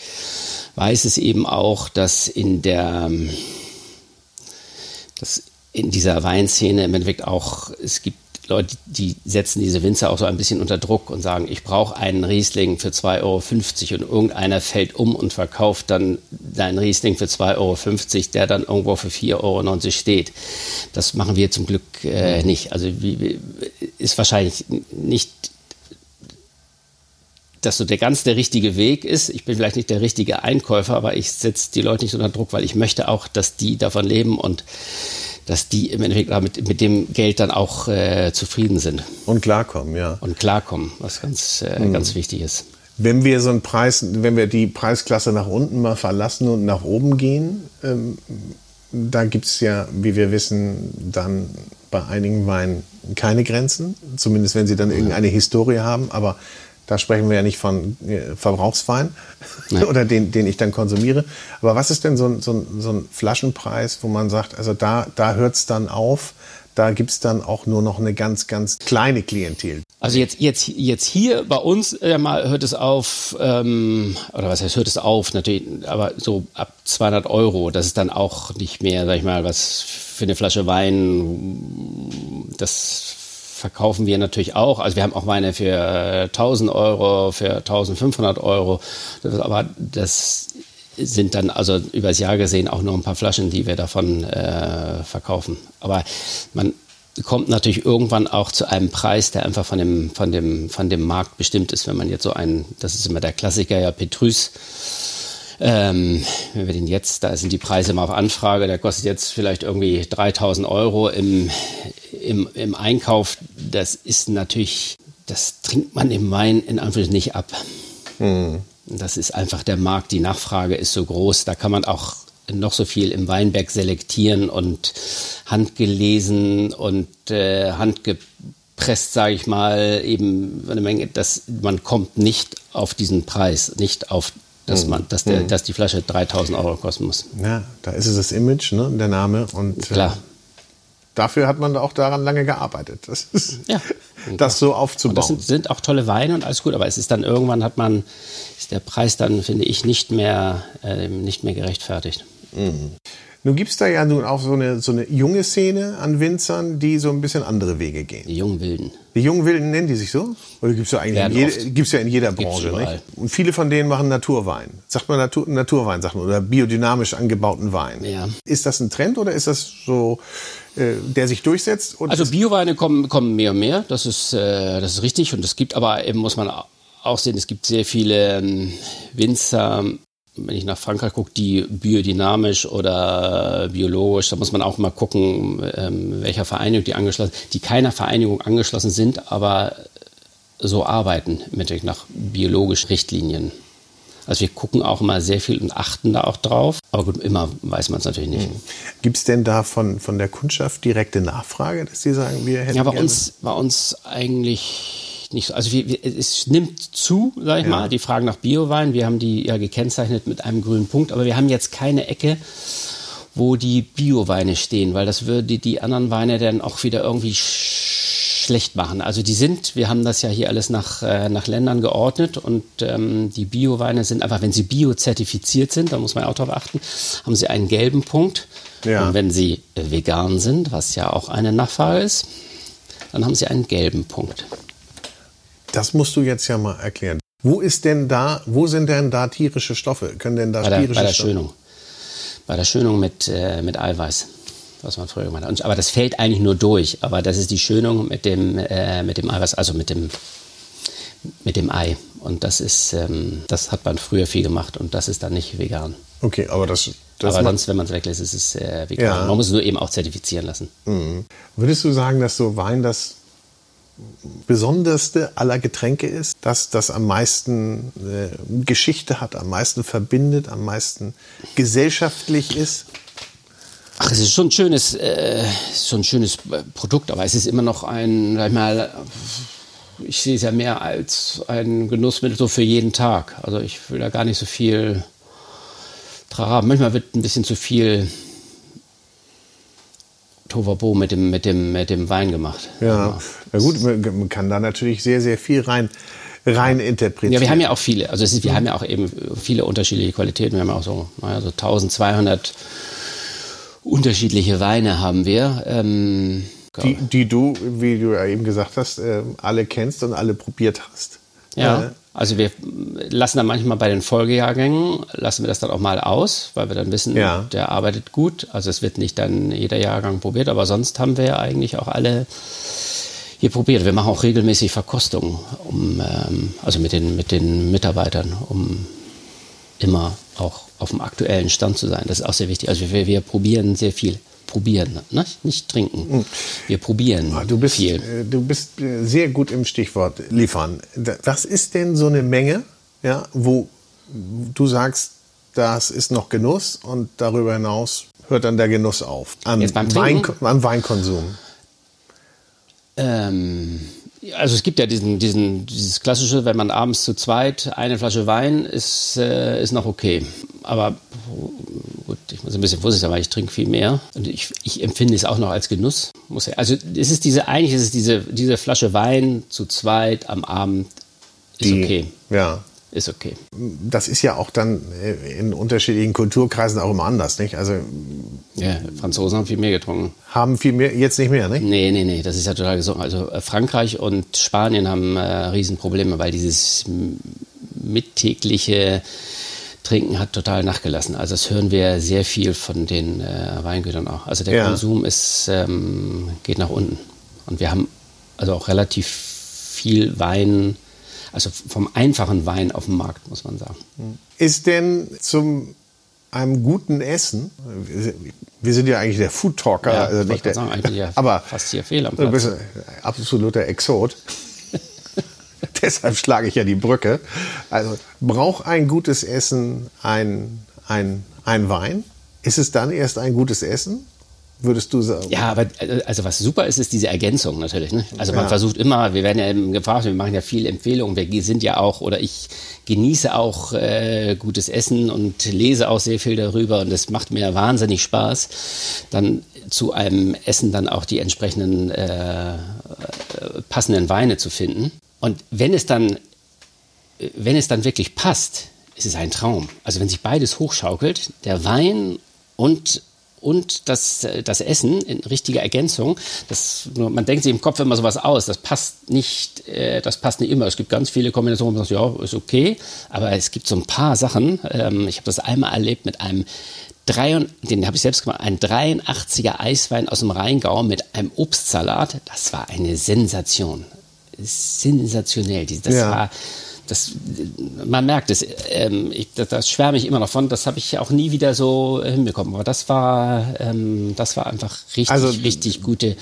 weiß es eben auch, dass in der dass in dieser Weinszene im Endeffekt auch, es gibt Leute, die setzen diese Winzer auch so ein bisschen unter Druck und sagen, ich brauche einen Riesling für 2,50 Euro und irgendeiner fällt um und verkauft dann seinen Riesling für 2,50 Euro, der dann irgendwo für 4,90 Euro steht. Das machen wir zum Glück äh, nicht. Also wie, ist wahrscheinlich nicht dass so der ganz der richtige Weg ist. Ich bin vielleicht nicht der richtige Einkäufer, aber ich setze die Leute nicht unter Druck, weil ich möchte auch, dass die davon leben und dass die im Endeffekt mit, mit dem Geld dann auch äh, zufrieden sind. Und klarkommen, ja. Und klarkommen, was ganz, äh, mhm. ganz wichtig ist. Wenn wir so einen Preis, wenn wir die Preisklasse nach unten mal verlassen und nach oben gehen, ähm, da gibt es ja, wie wir wissen, dann bei einigen Weinen keine Grenzen, zumindest wenn sie dann irgendeine Historie haben. Aber Da sprechen wir ja nicht von äh, Verbrauchswein oder den, den ich dann konsumiere. Aber was ist denn so ein, so ein, so ein Flaschenpreis, wo man sagt, also da, da hört es dann auf, da gibt es dann auch nur noch eine ganz, ganz kleine Klientel. Also jetzt, jetzt, jetzt hier bei uns äh, mal hört es auf, ähm, oder was heißt, hört es auf, natürlich, aber so ab 200 Euro, das ist dann auch nicht mehr, sag ich mal, was für eine Flasche Wein, das verkaufen wir natürlich auch. Also wir haben auch Weine für 1000 Euro, für 1500 Euro, aber das sind dann also übers Jahr gesehen auch nur ein paar Flaschen, die wir davon äh, verkaufen. Aber man kommt natürlich irgendwann auch zu einem Preis, der einfach von dem, von dem, von dem Markt bestimmt ist. Wenn man jetzt so einen, das ist immer der Klassiker, ja, Petrus, ähm, wenn wir den jetzt, da sind die Preise immer auf Anfrage, der kostet jetzt vielleicht irgendwie 3000 Euro im, im, im Einkauf. Das ist natürlich, das trinkt man im Wein in Anführungszeichen nicht ab. Hm. Das ist einfach der Markt, die Nachfrage ist so groß, da kann man auch noch so viel im Weinberg selektieren und handgelesen und äh, handgepresst, sage ich mal, eben eine Menge, dass man kommt nicht auf diesen Preis, nicht auf dass, hm. man, dass, der, mhm. dass die Flasche 3000 Euro kosten muss. Ja, da ist es das Image, ne, der Name und äh, Klar. Äh, dafür hat man auch daran lange gearbeitet. Das ist, ja das so aufzubauen. Und das sind, sind, auch tolle Weine und alles gut, aber es ist dann irgendwann hat man, ist der Preis dann, finde ich, nicht mehr, äh, nicht mehr gerechtfertigt. Mhm. Nun gibt es da ja nun auch so eine, so eine junge Szene an Winzern, die so ein bisschen andere Wege gehen. Die jungen Wilden. Die jungen Wilden nennen die sich so? Oder gibt es ja eigentlich in, jede, gibt's ja in jeder Branche, nicht? Und viele von denen machen Naturwein. Sagt man Natur, Naturwein, sagt man, oder biodynamisch angebauten Wein. Ja. Ist das ein Trend oder ist das so, äh, der sich durchsetzt? also Bioweine kommen, kommen mehr und mehr, das ist, äh, das ist richtig. Und es gibt aber eben, muss man auch sehen, es gibt sehr viele ähm, Winzer, wenn ich nach Frankreich gucke, die biodynamisch oder biologisch, da muss man auch mal gucken, ähm, welcher Vereinigung die angeschlossen sind, die keiner Vereinigung angeschlossen sind, aber so arbeiten mit nach biologischen Richtlinien. Also wir gucken auch immer sehr viel und achten da auch drauf. Aber gut, immer weiß man es natürlich nicht. Mhm. Gibt es denn da von, von der Kundschaft direkte Nachfrage, dass sie sagen, wir hätten Ja, bei uns, bei uns eigentlich nicht so. Also wir, wir, es nimmt zu, sag ich ja. mal, die Fragen nach Biowein. Wir haben die ja gekennzeichnet mit einem grünen Punkt, aber wir haben jetzt keine Ecke, wo die Bioweine stehen, weil das würde die anderen Weine dann auch wieder irgendwie schlecht machen. Also die sind, wir haben das ja hier alles nach, äh, nach Ländern geordnet und ähm, die Bioweine sind einfach, wenn sie biozertifiziert sind, da muss man auch darauf achten, haben sie einen gelben Punkt. Ja. Und wenn sie vegan sind, was ja auch eine Nachfrage ist, dann haben sie einen gelben Punkt. Das musst du jetzt ja mal erklären. Wo ist denn da, wo sind denn da tierische Stoffe? Können denn da bei der, tierische bei der Stoffe? Schönung. Bei der Schönung mit, äh, mit Eiweiß, was man früher gemacht hat. Aber das fällt eigentlich nur durch. Aber das ist die Schönung mit dem, äh, mit dem Eiweiß, also mit dem, mit dem Ei. Und das ist, ähm, das hat man früher viel gemacht und das ist dann nicht vegan. Okay, aber das. das aber sonst, wenn man es weglässt, ist es äh, vegan. Ja. Man muss es nur eben auch zertifizieren lassen. Mhm. Würdest du sagen, dass so Wein das besonderste aller Getränke ist, dass das am meisten äh, Geschichte hat, am meisten verbindet, am meisten gesellschaftlich ist? Ach, es ist schon ein schönes, äh, schon ein schönes Produkt, aber es ist immer noch ein, sag ich mal, ich sehe es ja mehr als ein Genussmittel so für jeden Tag. Also ich will da gar nicht so viel haben. Manchmal wird ein bisschen zu viel Tovabo mit dem, mit, dem, mit dem Wein gemacht. Ja, na gut, man kann da natürlich sehr, sehr viel rein, rein interpretieren. Ja, wir haben ja auch viele, also ist, wir mhm. haben ja auch eben viele unterschiedliche Qualitäten. Wir haben auch so, naja, so 1200 unterschiedliche Weine haben wir. Ähm, die, die du, wie du ja eben gesagt hast, äh, alle kennst und alle probiert hast. Ja. Äh, also wir lassen dann manchmal bei den Folgejahrgängen, lassen wir das dann auch mal aus, weil wir dann wissen, ja. der arbeitet gut. Also es wird nicht dann jeder Jahrgang probiert, aber sonst haben wir ja eigentlich auch alle hier probiert. Wir machen auch regelmäßig Verkostungen, um, ähm, also mit den, mit den Mitarbeitern, um immer auch auf dem aktuellen Stand zu sein. Das ist auch sehr wichtig. Also wir, wir probieren sehr viel probieren, ne? nicht trinken. Hm. Wir probieren ah, du bist, viel. Äh, du bist äh, sehr gut im Stichwort liefern. Was ist denn so eine Menge, ja, wo du sagst, das ist noch Genuss und darüber hinaus hört dann der Genuss auf? Am, Wein, am Weinkonsum. Ähm, Also es gibt ja diesen, diesen, dieses klassische, wenn man abends zu zweit eine Flasche Wein ist, äh, ist noch okay. Aber gut, ich muss ein bisschen vorsichtig sein, weil ich trinke viel mehr. Und ich, ich empfinde es auch noch als Genuss. Muss ja, also es ist diese, eigentlich ist es diese, diese Flasche Wein zu zweit am Abend ist Die, okay. Ja ist okay. Das ist ja auch dann äh, in unterschiedlichen Kulturkreisen auch immer anders, nicht? Also ja, Franzosen haben viel mehr getrunken. Haben viel mehr, jetzt nicht mehr, nicht? Nee, nee, nee, das ist ja total gesund. Also äh, Frankreich und Spanien haben äh, Riesenprobleme, weil dieses mittägliche Trinken hat total nachgelassen. Also das hören wir sehr viel von den äh, Weingütern auch. Also der ja. Konsum ist, ähm, geht nach unten. Und wir haben also auch relativ viel Wein also vom einfachen Wein auf dem Markt, muss man sagen. Ist denn zum einem guten Essen, wir sind ja eigentlich der Food Talker, ja, also nicht der, sagen, eigentlich ja aber fast hier fehl am Platz. Du bist ein absoluter Exot. Deshalb schlage ich ja die Brücke. Also braucht ein gutes Essen ein, ein, ein Wein? Ist es dann erst ein gutes Essen? Würdest du sagen? Ja, aber also was super ist, ist diese Ergänzung natürlich. Ne? Also man ja. versucht immer, wir werden ja gefragt, wir machen ja viel Empfehlungen, wir sind ja auch, oder ich genieße auch äh, gutes Essen und lese auch sehr viel darüber und es macht mir wahnsinnig Spaß, dann zu einem Essen dann auch die entsprechenden äh, passenden Weine zu finden. Und wenn es dann, wenn es dann wirklich passt, ist es ein Traum. Also wenn sich beides hochschaukelt, der Wein und und das, das Essen in richtiger Ergänzung. Das, man denkt sich im Kopf immer sowas aus. Das passt nicht, äh, das passt nicht immer. Es gibt ganz viele Kombinationen, wo man sagt, ja, ist okay. Aber es gibt so ein paar Sachen. Ähm, ich habe das einmal erlebt mit einem den habe ich selbst gemacht, ein 83er Eiswein aus dem Rheingau mit einem Obstsalat. Das war eine Sensation. Sensationell. Das ja. war das, man merkt es, ähm, ich, das, das, schwärme ich immer noch von, das habe ich auch nie wieder so hinbekommen. Aber das war, ähm, das war einfach richtig, also, richtig gute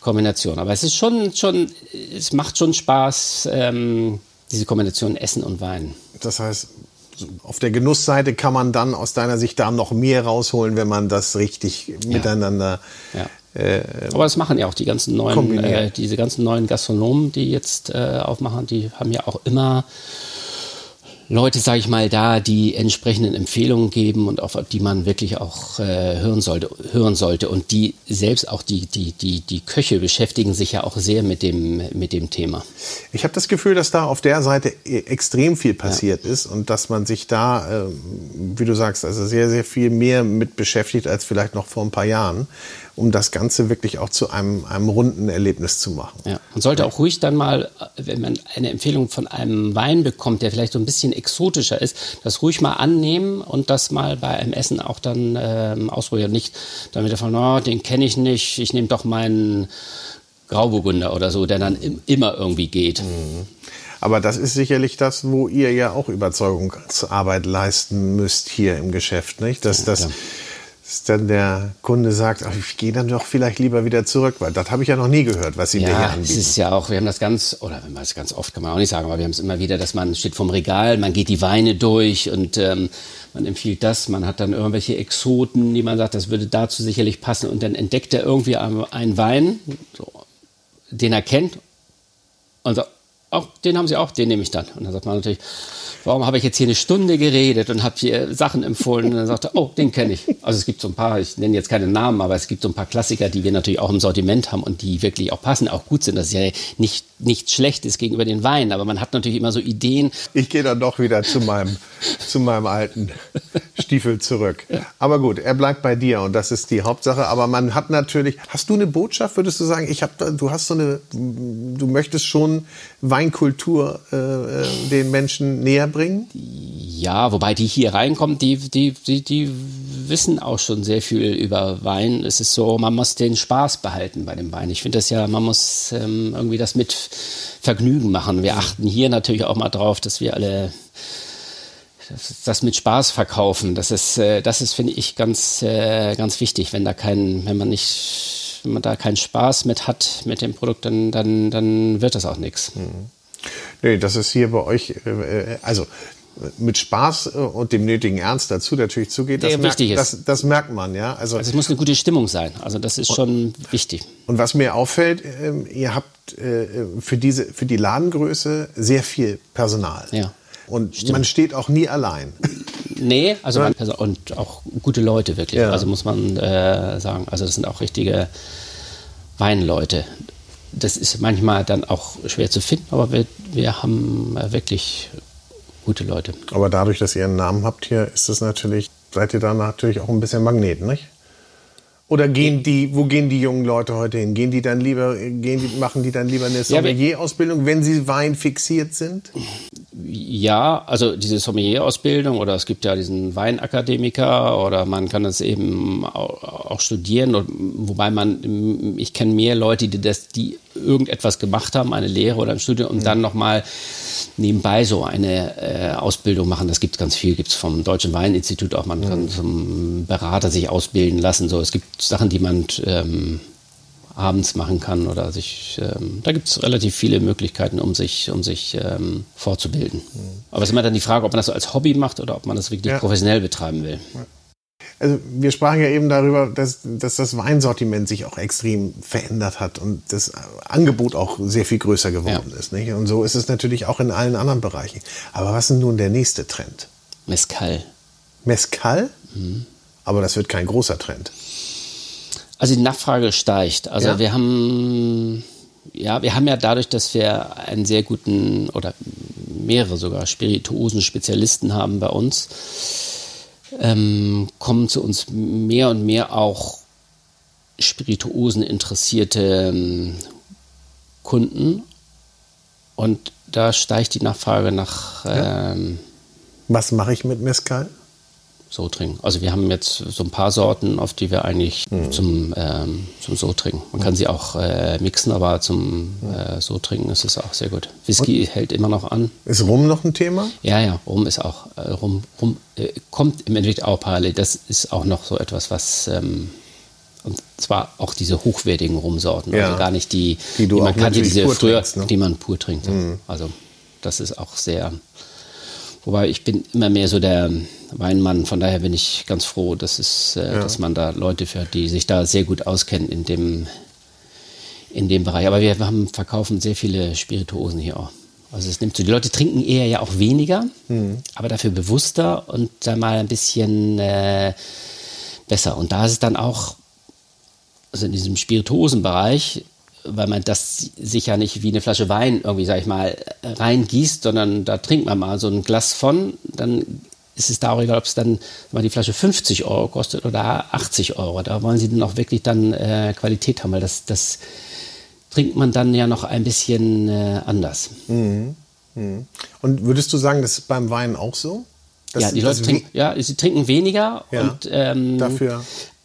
Kombination. Aber es ist schon, schon, es macht schon Spaß, ähm, diese Kombination Essen und Wein. Das heißt, auf der Genussseite kann man dann aus deiner Sicht da noch mehr rausholen, wenn man das richtig ja. miteinander ja. Äh, Aber das machen ja auch die ganzen neuen, äh, diese ganzen neuen Gastronomen, die jetzt äh, aufmachen, die haben ja auch immer Leute, sage ich mal, da die entsprechenden Empfehlungen geben und auf die man wirklich auch äh, hören sollte, hören sollte. Und die selbst auch die, die, die, die Köche beschäftigen sich ja auch sehr mit dem, mit dem Thema. Ich habe das Gefühl, dass da auf der Seite e, extrem viel passiert ja. ist und dass man sich da, äh, wie du sagst, also sehr, sehr viel mehr mit beschäftigt als vielleicht noch vor ein paar Jahren um das Ganze wirklich auch zu einem, einem runden Erlebnis zu machen. Ja, man sollte auch ruhig dann mal, wenn man eine Empfehlung von einem Wein bekommt, der vielleicht so ein bisschen exotischer ist, das ruhig mal annehmen und das mal bei einem Essen auch dann ähm, ausprobieren. Nicht damit davon, oh, den kenne ich nicht, ich nehme doch meinen Grauburgunder oder so, der dann im, immer irgendwie geht. Mhm. Aber das ist sicherlich das, wo ihr ja auch Überzeugungsarbeit leisten müsst hier im Geschäft, nicht? Dass ja, das, dass dann der Kunde sagt, ach, ich gehe dann doch vielleicht lieber wieder zurück, weil das habe ich ja noch nie gehört, was Sie ja, mir hier anbieten. Ja, es ist ja auch, wir haben das ganz, oder wenn man es ganz oft kann man auch nicht sagen, aber wir haben es immer wieder, dass man steht vom Regal, man geht die Weine durch und ähm, man empfiehlt das, man hat dann irgendwelche Exoten, die man sagt, das würde dazu sicherlich passen und dann entdeckt er irgendwie einen Wein, so, den er kennt und sagt, auch den haben Sie auch, den nehme ich dann. Und dann sagt man natürlich, warum habe ich jetzt hier eine Stunde geredet und habe hier Sachen empfohlen? Und dann sagte er, oh, den kenne ich. Also es gibt so ein paar, ich nenne jetzt keine Namen, aber es gibt so ein paar Klassiker, die wir natürlich auch im Sortiment haben und die wirklich auch passen, auch gut sind. Das ist ja nicht nichts Schlechtes gegenüber den Weinen, aber man hat natürlich immer so Ideen. Ich gehe dann doch wieder zu meinem, zu meinem alten Stiefel zurück. Aber gut, er bleibt bei dir und das ist die Hauptsache. Aber man hat natürlich, hast du eine Botschaft, würdest du sagen, ich habe, du hast so eine, du möchtest schon Weinkultur äh, äh den Menschen näher bringen? Ja, wobei die hier reinkommen, die, die, die, die wissen auch schon sehr viel über Wein. Es ist so, man muss den Spaß behalten bei dem Wein. Ich finde das ja, man muss ähm, irgendwie das mit Vergnügen machen. Wir achten hier natürlich auch mal drauf, dass wir alle das mit Spaß verkaufen. Das ist, äh, das ist, finde ich, ganz, äh, ganz wichtig. Wenn da kein, wenn man nicht, wenn man da keinen Spaß mit hat mit dem Produkt, dann, dann, dann wird das auch nichts. Mhm. Nee, das ist hier bei euch, äh, also mit Spaß äh, und dem nötigen Ernst dazu natürlich zugeht, das, Der merkt, das, das merkt man, ja. Also, Also es muss eine gute Stimmung sein. Also das ist schon wichtig. und was mir auffällt, ähm, ihr habt äh, für diese, für die Ladengröße sehr viel Personal. Ja. Und man steht auch nie allein. Nee, also man, und auch gute Leute wirklich. Ja. Also muss man äh, sagen. Also das sind auch richtige Weinleute. Das ist manchmal dann auch schwer zu finden, aber wir, wir haben äh, wirklich gute Leute. Aber dadurch, dass ihr einen Namen habt hier, ist das natürlich, seid ihr da natürlich auch ein bisschen Magnet, nicht? Oder gehen die, wo gehen die jungen Leute heute hin? Gehen die dann lieber, gehen die, machen die dann lieber eine Sommelier-Ausbildung, wenn sie Wein fixiert sind? Ja, also diese Sommelier-Ausbildung oder es gibt ja diesen Weinakademiker oder man kann das eben auch, auch studieren. Wobei man, ich kenne mehr Leute, die das, die irgendetwas gemacht haben, eine Lehre oder ein Studium und dann nochmal nebenbei so eine äh, Ausbildung machen. Das gibt es ganz viel, gibt es vom Deutschen Weininstitut auch. Man kann zum Berater sich ausbilden lassen. So, es gibt Sachen, die man ähm, abends machen kann oder sich, ähm, da gibt es relativ viele Möglichkeiten, um sich, um sich ähm, fortzubilden. Aber es ist immer dann die Frage, ob man das so als Hobby macht oder ob man das wirklich Ja. professionell betreiben will. Also wir sprachen ja eben darüber, dass, dass das Weinsortiment sich auch extrem verändert hat und das Angebot auch sehr viel größer geworden Ja. ist. Nicht? Und so ist es natürlich auch in allen anderen Bereichen. Aber was ist nun der nächste Trend? Mescal. Mescal? Mhm. Aber das wird kein großer Trend. Also die Nachfrage steigt. Also Ja? wir haben ja, wir haben ja dadurch, dass wir einen sehr guten oder mehrere sogar Spirituosen-Spezialisten haben bei uns, ähm, kommen zu uns mehr und mehr auch Spirituosen interessierte ähm, Kunden und da steigt die Nachfrage nach ähm, Was mache ich mit Mescal? So trinken. Also wir haben jetzt so ein paar Sorten, auf die wir eigentlich zum, ähm, zum so trinken. Man kann sie auch äh, mixen, aber zum äh, so trinken ist es auch sehr gut. Whisky hält immer noch an. Ist Rum noch ein Thema? Ja, ja, Rum ist auch, äh, Rum, Rum äh, kommt im Endeffekt auch parallel. Das ist auch noch so etwas, was, ähm, und zwar auch diese hochwertigen Rumsorten, Ja. also gar nicht die, Die du man kannte, diese früher, trinkst, ne? die man pur trinkt. Also das ist auch sehr, wobei ich bin immer mehr so der Weinmann, von daher bin ich ganz froh, dass, es, äh, dass man da Leute für, die sich da sehr gut auskennen in dem, in dem Bereich. Aber wir haben, verkaufen sehr viele Spirituosen hier auch. Also es nimmt so, die Leute trinken eher ja auch weniger, aber dafür bewusster und dann mal ein bisschen äh, besser. Und da ist es dann auch, also in diesem Spirituosenbereich, weil man das sich ja nicht wie eine Flasche Wein irgendwie, sag ich mal, reingießt, sondern da trinkt man mal so ein Glas von, dann ist es da auch egal, ob es dann mal die Flasche 50 Euro kostet oder 80 Euro. Da wollen sie dann auch wirklich dann äh, Qualität haben, weil das, das trinkt man dann ja noch ein bisschen äh, anders. Und würdest du sagen, das ist beim Wein auch so? Dass- ja, die Leute trinken, ja, sie trinken weniger Ja. und ähm, Dafür-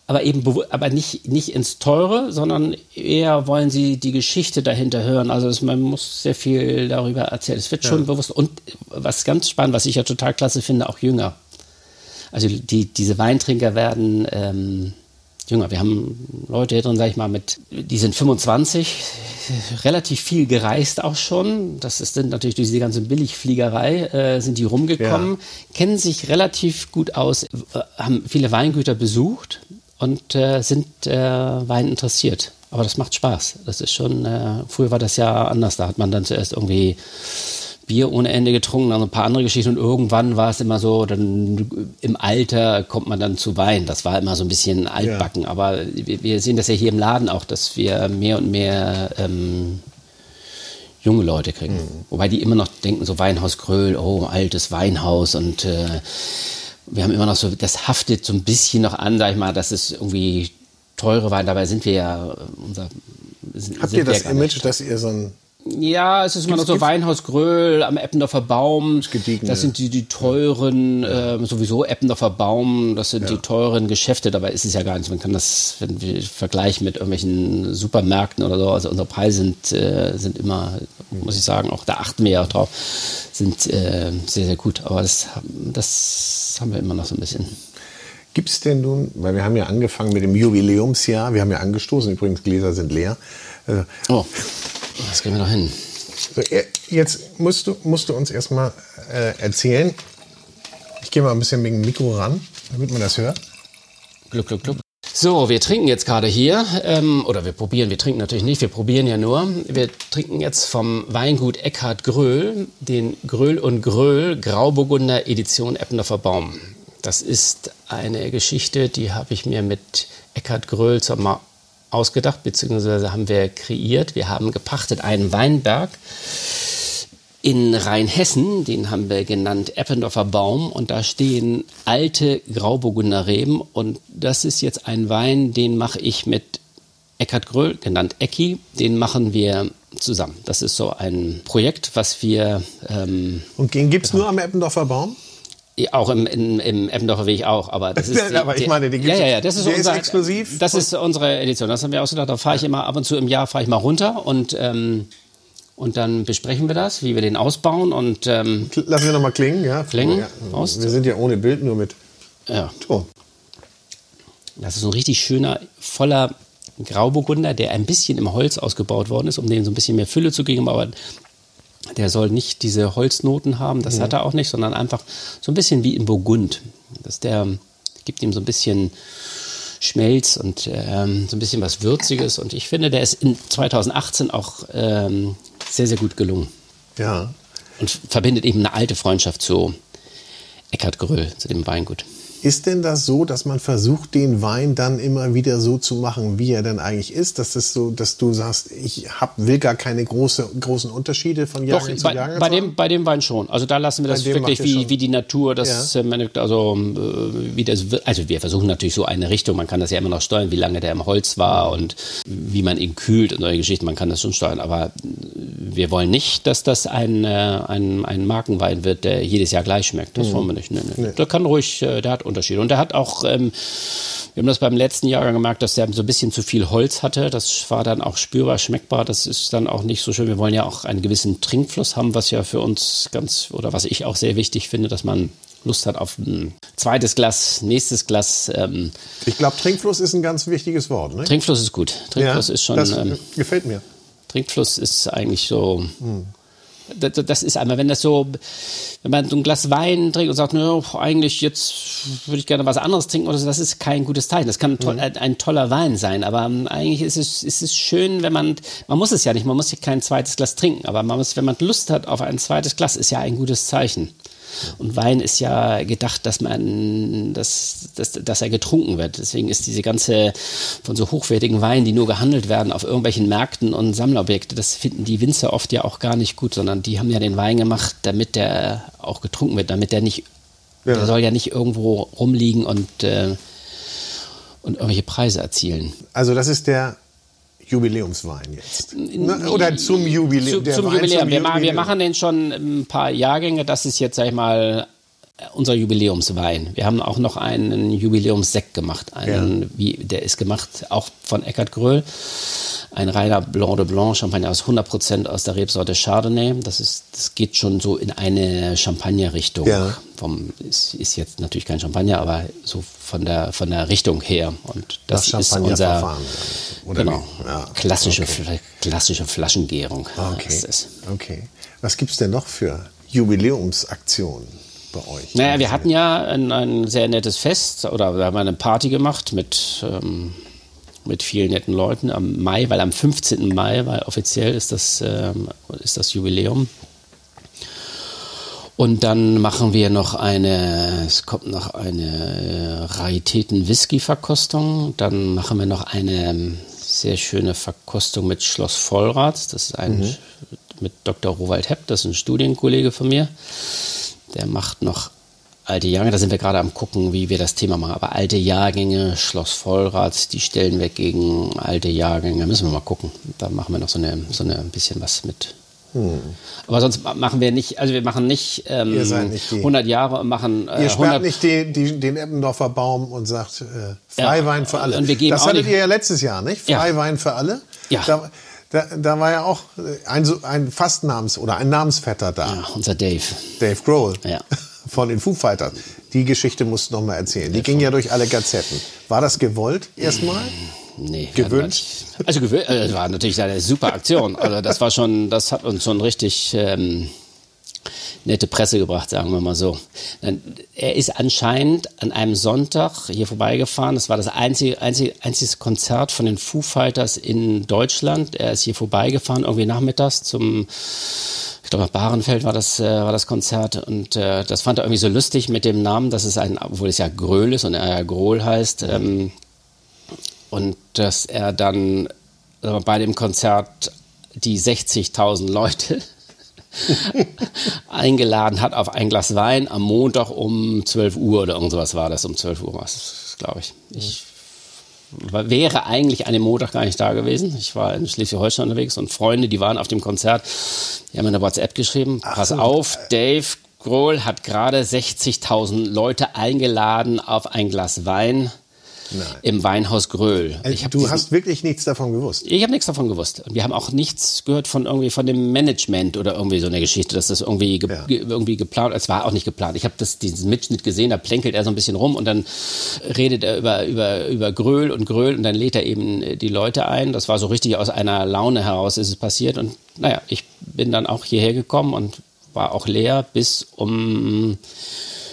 aber eben aber nicht, nicht ins Teure, sondern eher wollen sie die Geschichte dahinter hören. Also es, man muss sehr viel darüber erzählen. Es wird schon bewusst. Und was ganz spannend, was ich ja total klasse finde, auch jünger. Also die, diese Weintrinker werden ähm, jünger. Wir haben Leute hier drin, sag ich mal, mit, die sind 25, relativ viel gereist auch schon. Das ist, sind natürlich durch diese ganze Billigfliegerei, äh, sind die rumgekommen, kennen sich relativ gut aus, äh, haben viele Weingüter besucht und äh, sind äh, Wein interessiert. Aber das macht Spaß. Das ist schon, äh, früher war das ja anders. Da hat man dann zuerst irgendwie Bier ohne Ende getrunken, dann ein paar andere Geschichten und irgendwann war es immer so, dann im Alter kommt man dann zu Wein. Das war immer so ein bisschen altbacken, aber wir, wir sehen das ja hier im Laden auch, dass wir mehr und mehr ähm, junge Leute kriegen. Wobei die immer noch denken, so Weinhaus Gröhl, oh, altes Weinhaus und äh, wir haben immer noch so, das haftet so ein bisschen noch an, sag ich mal, dass es irgendwie teure Wein, dabei sind wir ja, unser, sind, Habt ihr das. Image, dass ihr so ein Ja, es ist immer noch so gibt's- Weinhaus Gröhl am Eppendorfer Baum. Das ja. sind die, die teuren, ähm, sowieso Eppendorfer Baum, das sind die teuren Geschäfte, dabei ist es ja gar nicht. Man kann das, wenn wir vergleichen mit irgendwelchen Supermärkten oder so, also unsere Preise sind, äh, sind immer, muss ich sagen, auch da achten wir ja auch drauf, sind äh, sehr, sehr gut. Aber das, das haben wir immer noch so ein bisschen. Gibt es denn nun, weil wir haben ja angefangen mit dem Jubiläumsjahr, wir haben ja angestoßen, übrigens Gläser sind leer. Also, Oh, das kriegen wir noch hin. so, äh, jetzt musst du, musst du uns erstmal äh, erzählen, Ich gehe mal ein bisschen mit dem Mikro ran, damit man das hört. Gluck, gluck, gluck. So, wir trinken jetzt gerade hier, ähm, oder wir probieren, wir trinken natürlich nicht, wir probieren ja nur. Wir trinken jetzt vom Weingut Eckhard Gröhl, den Gröhl und Gröhl Grauburgunder Edition Eppendorfer Baum. Das ist eine Geschichte, die habe ich mir mit Eckhard Gröhl zum ausgedacht, beziehungsweise haben wir kreiert. Wir haben gepachtet einen Weinberg in Rheinhessen, den haben wir genannt Eppendorfer Baum und da stehen alte Grauburgunder Reben und das ist jetzt ein Wein, den mache ich mit Eckhard Gröll, genannt Ecki, den machen wir zusammen. Das ist so ein Projekt, was wir... Ähm, und den gibt es nur am Eppendorfer Baum? Auch im, im, im Eppendorfer Weg auch, aber das ist. Die, aber ich meine, die gibt's, ja, ja, ja, das ist, unser, ist exklusiv. Das ist unsere Edition. Das haben wir ausgedacht. Da fahre ich immer ab und zu im Jahr fahre ich mal runter und ähm, und dann besprechen wir das, wie wir den ausbauen und ähm, lassen wir noch mal klingen, ja. Klingen ja. aus. Wir sind ja ohne Bild, nur mit ja. Ton. Das ist ein richtig schöner, voller Grauburgunder, der ein bisschen im Holz ausgebaut worden ist, um dem so ein bisschen mehr Fülle zu geben, aber der soll nicht diese Holznoten haben, das ja. hat er auch nicht, sondern einfach so ein bisschen wie in Burgund. Das der gibt ihm so ein bisschen Schmelz und ähm, so ein bisschen was Würziges. Und ich finde, der ist in 2018 auch ähm, sehr, sehr gut gelungen. Ja. Und verbindet eben eine alte Freundschaft zu Eckhard Gröll, zu dem Weingut. Ist denn das so, dass man versucht, den Wein dann immer wieder so zu machen, wie er denn eigentlich ist? Dass das so, dass du sagst, ich hab, will gar keine große, großen Unterschiede von Jahrgang zu Jahrgang? Bei dem, bei dem Wein schon. Also da lassen wir das wirklich wie, wie die Natur, das ja. Äh, also äh, wie das, also wir versuchen natürlich so eine Richtung. Man kann das ja immer noch steuern, wie lange der im Holz war und wie man ihn kühlt und solche Geschichten. Man kann das schon steuern. Aber wir wollen nicht, dass das ein, äh, ein, ein Markenwein wird, der jedes Jahr gleich schmeckt. Das mhm. wollen wir nicht. Nee, nee. Nee. Der kann ruhig, der hat Unterschiede. Und er hat auch, ähm, wir haben das beim letzten Jahr gemerkt, dass der so ein bisschen zu viel Holz hatte. Das war dann auch spürbar, schmeckbar. Das ist dann auch nicht so schön. Wir wollen ja auch einen gewissen Trinkfluss haben, was ja für uns ganz, oder was ich auch sehr wichtig finde, dass man Lust hat auf ein zweites Glas, nächstes Glas. Ähm ich glaube, Trinkfluss ist ein ganz wichtiges Wort. Ne? Trinkfluss ist gut. Trinkfluss ja, ist schon. Das ähm, gefällt mir. Trinkfluss ist eigentlich so. Hm das, das ist einmal, wenn das so, wenn man so ein Glas Wein trinkt und sagt, nö, eigentlich jetzt würde ich gerne was anderes trinken oder so, das ist kein gutes Zeichen. Das kann toll, mhm. ein, ein, toller Wein sein, aber eigentlich ist es, ist es schön, wenn man, man muss es ja nicht, man muss ja kein zweites Glas trinken, aber man muss, wenn man Lust hat auf ein zweites Glas, ist ja ein gutes Zeichen. Und Wein ist ja gedacht, dass man, dass, dass, dass er getrunken wird. Deswegen ist diese ganze von so hochwertigen Weinen, die nur gehandelt werden auf irgendwelchen Märkten und Sammlerobjekte, das finden die Winzer oft ja auch gar nicht gut, sondern die haben ja den Wein gemacht, damit der auch getrunken wird, damit der nicht, ja. der soll ja nicht irgendwo rumliegen und, äh, und irgendwelche Preise erzielen. Also das ist der Jubiläumswein jetzt. Oder zum Jubiläum. Zu, zum Jubiläum. Zum wir, Jubiläum. wir machen den schon ein paar Jahrgänge. Das ist jetzt, sag ich mal, unser Jubiläumswein. Wir haben auch noch einen Jubiläumssekt gemacht. Einen, ja. wie, der ist gemacht auch von Eckhard Gröhl. Ein reiner Blanc de Blanc Champagner aus 100% aus der Rebsorte Chardonnay. Das, ist, das geht schon so in eine Champagner-Richtung. Ja. ist, ist jetzt natürlich kein Champagner, aber so von der, von der Richtung her. Und das, das ist unser genau, ja. klassische, okay. klassische Flaschengärung. Okay. okay. Was gibt es denn noch für Jubiläumsaktionen? Bei euch? Naja, wir hatten ja ein, ein, sehr nettes Fest oder wir haben eine Party gemacht mit, ähm, mit vielen netten Leuten am Mai, weil am 15. Mai, weil offiziell ist das, ähm, ist das Jubiläum. Und dann machen wir noch eine, es kommt noch eine Raritäten-Whisky-Verkostung. Dann machen wir noch eine sehr schöne Verkostung mit Schloss Vollrath. Das ist ein mhm. mit Dr. Rowald Hepp, das ist ein Studienkollege von mir. Der macht noch alte Jahrgänge. Da sind wir gerade am gucken, wie wir das Thema machen. Aber alte Jahrgänge, Schloss Vollrad, die stellen wir gegen alte Jahrgänge. Müssen wir mal gucken. Da machen wir noch so, eine, so eine, ein bisschen was mit. Hm. Aber sonst machen wir nicht, also wir machen nicht, ähm, nicht 100 Jahre und machen. Äh, ihr sperrt nicht die, die, den Eppendorfer Baum und sagt äh, Freiwein ja, für alle. Das hattet ihr ja letztes Jahr, nicht? Freiwein ja. für alle. Ja. Da, da, da, war ja auch ein, ein Fastnamens- oder ein Namensvetter da. Ja, unser Dave. Dave Grohl. Ja. Von den Foo Fighters. Die Geschichte musst du noch mal erzählen. Die ging ja durch alle Gazetten. War das gewollt erstmal? Nee. Gewünscht? Also gewöhnt, äh, war natürlich eine super Aktion. Also das war schon, das hat uns schon richtig, ähm, nette Presse gebracht, sagen wir mal so. Er ist anscheinend an einem Sonntag hier vorbeigefahren. Das war das einzige, einzige, einzige Konzert von den Foo Fighters in Deutschland. Er ist hier vorbeigefahren, irgendwie nachmittags zum ich glaube, Bahrenfeld war das, äh, war das Konzert und äh, das fand er irgendwie so lustig mit dem Namen, dass es ein, obwohl es ja Gröl ist und er ja Grohl heißt, ähm, und dass er dann äh, bei dem Konzert die 60.000 Leute eingeladen hat auf ein Glas Wein am Montag um 12 Uhr oder irgendwas war das, um 12 Uhr war es, glaube ich. Ich wäre eigentlich an dem Montag gar nicht da gewesen. Ich war in Schleswig-Holstein unterwegs und Freunde, die waren auf dem Konzert, die haben mir eine WhatsApp geschrieben, Ach pass so. auf, Dave Grohl hat gerade 60.000 Leute eingeladen auf ein Glas Wein Nein. im Weinhaus Gröhl. Also du diesen, hast wirklich nichts davon gewusst? Ich habe nichts davon gewusst. Und wir haben auch nichts gehört von irgendwie von dem Management oder irgendwie so eine Geschichte, dass das irgendwie, ge ja. irgendwie geplant Es war auch nicht geplant. Ich habe diesen Mitschnitt gesehen, da plänkelt er so ein bisschen rum und dann redet er über, über, über Gröhl und Gröhl und dann lädt er eben die Leute ein. Das war so richtig aus einer Laune heraus ist es passiert. Und naja, ich bin dann auch hierher gekommen und war auch leer bis um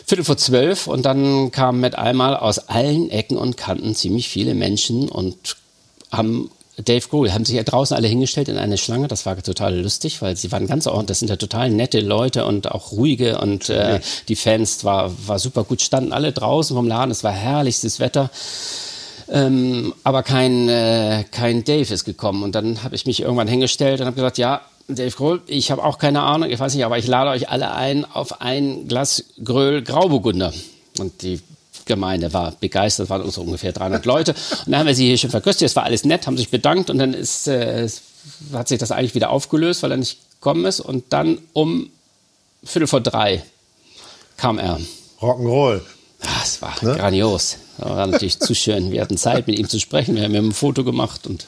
Viertel vor zwölf und dann kamen mit einmal aus allen Ecken und Kanten ziemlich viele Menschen und haben Dave Grohl, haben sich ja draußen alle hingestellt in eine Schlange. Das war total lustig, weil sie waren ganz ordentlich. Das sind ja total nette Leute und auch ruhige und äh, die Fans war, war super gut. Standen alle draußen vom Laden. Es war herrlichstes Wetter. Ähm, aber kein, äh, kein Dave ist gekommen. Und dann habe ich mich irgendwann hingestellt und habe gesagt, ja, Dave Grohl, ich habe auch keine Ahnung, ich weiß nicht, aber ich lade euch alle ein auf ein Glas Gröl Grauburgunder. Und die Gemeinde war begeistert, waren so ungefähr 300 Leute. Und dann haben wir sie hier schon verköstigt, es war alles nett, haben sich bedankt und dann ist, äh, hat sich das eigentlich wieder aufgelöst, weil er nicht gekommen ist. Und dann um Viertel vor drei kam er. Rock'n'Roll. Das war ne? grandios. Das war natürlich zu schön. Wir hatten Zeit, mit ihm zu sprechen. Wir haben ihm ein Foto gemacht und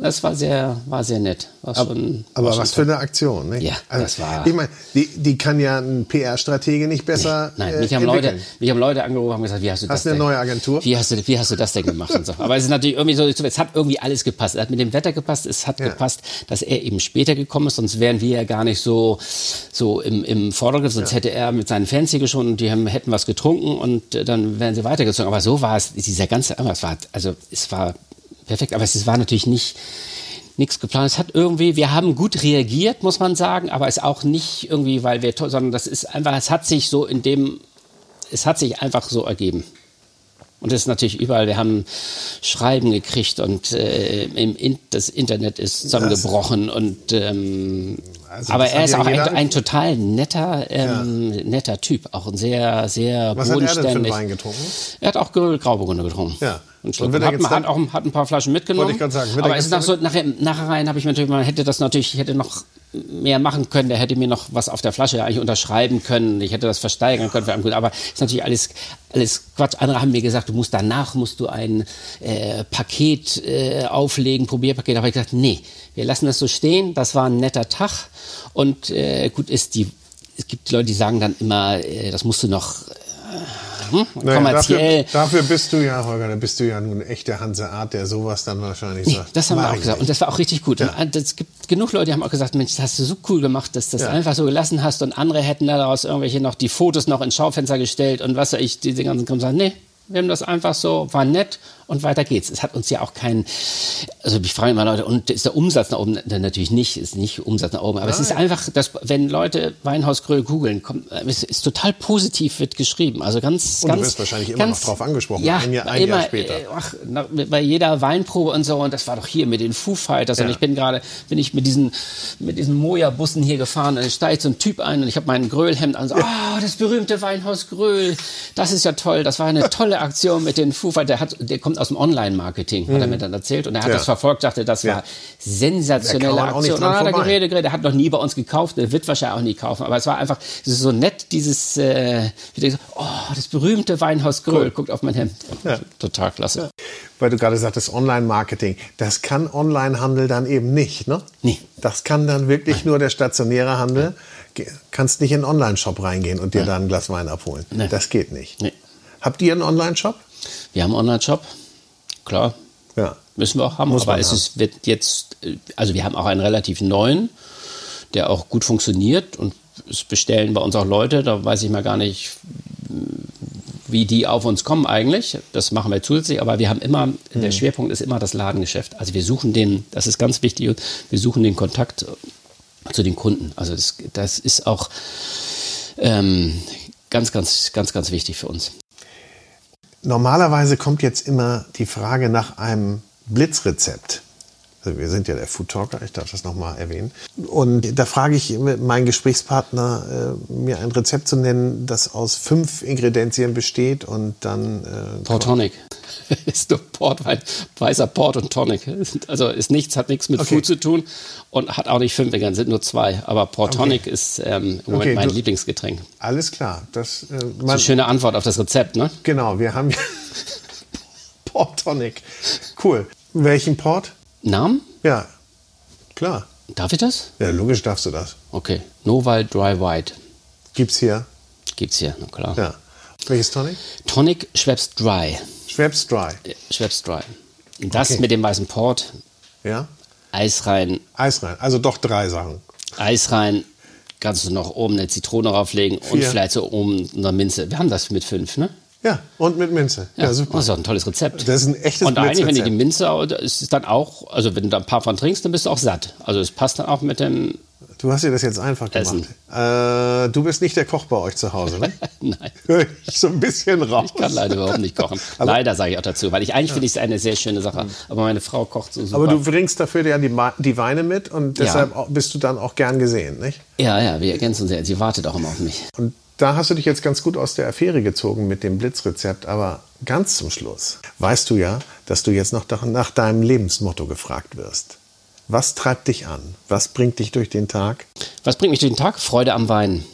das war sehr, war sehr nett. War aber, schon, aber was für eine Aktion, ne? Ja, also, das war. Ich meine, die, die kann ja ein PR-Stratege nicht besser. Nee, nein, mich, haben Leute, mich haben Leute angerufen und gesagt, wie hast du hast das du eine denn? neue Agentur? Wie hast du, wie hast du das denn gemacht? und so. Aber es ist natürlich irgendwie so, es hat irgendwie alles gepasst. Es hat mit dem Wetter gepasst, es hat ja. gepasst, dass er eben später gekommen ist, sonst wären wir ja gar nicht so, so im, im Vordergrund, sonst ja. hätte er mit seinen Fans hier schon und die haben, hätten was getrunken und dann wären sie weitergezogen. Aber so war es, dieser ganze, es war, also es war perfekt, aber es war natürlich nicht, nichts geplant. Es hat irgendwie, wir haben gut reagiert, muss man sagen, aber es auch nicht irgendwie, weil wir, sondern das ist einfach, es hat sich so in dem, es hat sich einfach so ergeben. Und das ist natürlich überall, wir haben Schreiben gekriegt und äh, im, das Internet ist zusammengebrochen. Das, und, ähm, also aber er ist auch ein, ein, total netter, ähm, ja. netter Typ. Auch ein sehr, sehr Was bodenständig. Was hat er denn für Wein getrunken? Er hat auch Grauburgunder getrunken. Ja. Und, und hat, hat, auch, hat ein paar Flaschen mitgenommen. Wollte ich sagen. Aber ist nach so, nachher, nachher rein habe ich natürlich, man hätte das natürlich, ich hätte noch mehr machen können. Der hätte mir noch was auf der Flasche eigentlich unterschreiben können. Ich hätte das versteigern können. Aber ist natürlich alles, alles Quatsch. Andere haben mir gesagt, du musst danach musst du ein äh, Paket äh, auflegen, Probierpaket. Aber ich gesagt, nee, wir lassen das so stehen. Das war ein netter Tag. Und äh, gut ist die, es gibt Leute, die sagen dann immer, äh, das musst du noch hm? naja, kommerziell. Dafür, dafür, bist du ja, Holger, da bist du ja nun echter Hanseart, der sowas dann wahrscheinlich nee, sagt. Das haben wir auch gesagt. Und das war auch richtig gut. Ja. Es gibt genug Leute, die haben auch gesagt, Mensch, das hast du so cool gemacht, dass du das ja. einfach so gelassen hast. Und andere hätten daraus irgendwelche noch die Fotos noch ins Schaufenster gestellt und was weiß ich, diese ganzen kommen sagen, nee, wir haben das einfach so, war nett und weiter geht's. Es hat uns ja auch keinen, also ich frage immer Leute, und ist der Umsatz nach oben? Natürlich nicht, ist nicht Umsatz nach oben, aber Nein. es ist einfach, dass, wenn Leute Weinhaus Gröll googeln, kommt, es ist total positiv wird geschrieben. Also ganz, und ganz. Du wirst wahrscheinlich immer noch drauf angesprochen, ja, ein, Jahr, ein immer, Jahr später. Äh, ach, bei jeder Weinprobe und so, und das war doch hier mit den Foo Fighters, ja. und ich bin gerade, bin ich mit diesen, mit diesen Moja-Bussen hier gefahren, und dann steigt so ein Typ ein, und ich habe mein Gröllhemd an, und so, oh, das berühmte Weinhaus Gröll, das ist ja toll, das war eine tolle Aktion mit den Foo Fighters, der hat, der kommt aus dem Online-Markt. Marketing, hat er mir dann erzählt. Und er hat ja. das verfolgt, dachte, das war sensationelle Aktion. Und dann hat er geredet, geredet, er hat noch nie bei uns gekauft, er wird wahrscheinlich auch nie kaufen. Aber es war einfach, so nett, dieses, äh, oh, das berühmte Weinhaus Gröll, cool. guckt auf mein Hemd. Ja. Total klasse. Ja. Weil du gerade sagtest, Online-Marketing, das kann Online-Handel dann eben nicht, ne? Nee. Das kann dann wirklich Nein. nur der stationäre Handel. Kannst nicht in einen Online-Shop reingehen und dir Nein. da ein Glas Wein abholen. Das geht nicht. Habt ihr einen Online-Shop? Wir haben einen Online-Shop klar. Ja. Müssen wir auch haben. Muss aber es ist, wird jetzt, also wir haben auch einen relativ neuen, der auch gut funktioniert und es bestellen bei uns auch Leute, da weiß ich mal gar nicht, wie die auf uns kommen eigentlich. Das machen wir zusätzlich, aber wir haben immer, mhm. der Schwerpunkt ist immer das Ladengeschäft. Also wir suchen den, das ist ganz wichtig, wir suchen den Kontakt zu den Kunden. Also das, das ist auch ähm, ganz, ganz, ganz, ganz wichtig für uns. Normalerweise kommt jetzt immer die Frage nach einem Blitzrezept. Also wir sind ja der Food Talker, ich darf das nochmal erwähnen. Und da frage ich meinen Gesprächspartner, äh, mir ein Rezept zu nennen, das aus fünf Ingredienzien besteht und dann. Äh, Port Tonic. ist nur Portwein, weißer Port und Tonic. Also ist nichts, hat nichts mit okay. Food zu tun und hat auch nicht fünf Ingredienzien, sind nur zwei. Aber Port Tonic okay. ist ähm, im Moment okay, mein du, Lieblingsgetränk. Alles klar. Das, äh, das ist eine schöne Antwort auf das Rezept, ne? Genau, wir haben Port Tonic. Cool. Welchen Port? Namen? Ja, klar. Darf ich das? Ja, logisch darfst du das. Okay. Noval Dry White. Gibt's hier? Gibt's hier, na klar. Ja. Welches Tonic? Tonic Schweppes Dry. Schweppes Dry. Schweppes Dry. Das okay. mit dem weißen Port. Ja. Eis rein. Eis rein. Also doch drei Sachen. Eis rein. Kannst du noch oben eine Zitrone drauflegen Vier. und vielleicht so oben eine Minze. Wir haben das mit fünf, ne? Ja, und mit Minze. Ja, ja, super. Das ist auch ein tolles Rezept. Das ist ein echtes Und eigentlich, wenn du die Minze, ist dann auch, also wenn du da ein paar von trinkst, dann bist du auch satt. Also es passt dann auch mit dem Du hast dir das jetzt einfach gemacht. Äh, du bist nicht der Koch bei euch zu Hause, ne? Nein. Hör ich so ein bisschen raus. Ich kann leider überhaupt nicht kochen. Aber leider sage ich auch dazu, weil ich eigentlich ja. finde es eine sehr schöne Sache. Aber meine Frau kocht so super. Aber du bringst dafür ja die, die Weine mit und deshalb ja. bist du dann auch gern gesehen, nicht? Ja, ja, wir ergänzen uns sehr. Sie wartet auch immer auf mich. Und da hast du dich jetzt ganz gut aus der Affäre gezogen mit dem Blitzrezept, aber ganz zum Schluss weißt du ja, dass du jetzt noch nach deinem Lebensmotto gefragt wirst. Was treibt dich an? Was bringt dich durch den Tag? Was bringt mich durch den Tag? Freude am Wein.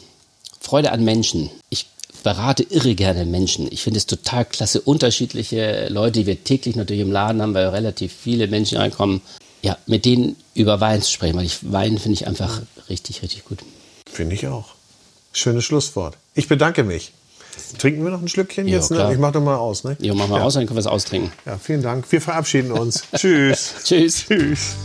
Freude an Menschen. Ich berate irre gerne Menschen. Ich finde es total klasse, unterschiedliche Leute, die wir täglich natürlich im Laden haben, weil relativ viele Menschen reinkommen. Ja, mit denen über Wein zu sprechen, weil ich Wein finde ich einfach richtig, richtig gut. Finde ich auch. Schönes Schlusswort. Ich bedanke mich. Trinken wir noch ein Schlückchen jo, jetzt? Ne? Ich mache doch mal aus. Ne? Jo, mach mal ja. aus, dann können wir es austrinken. Ja, vielen Dank. Wir verabschieden uns. Tschüss. Tschüss. Tschüss.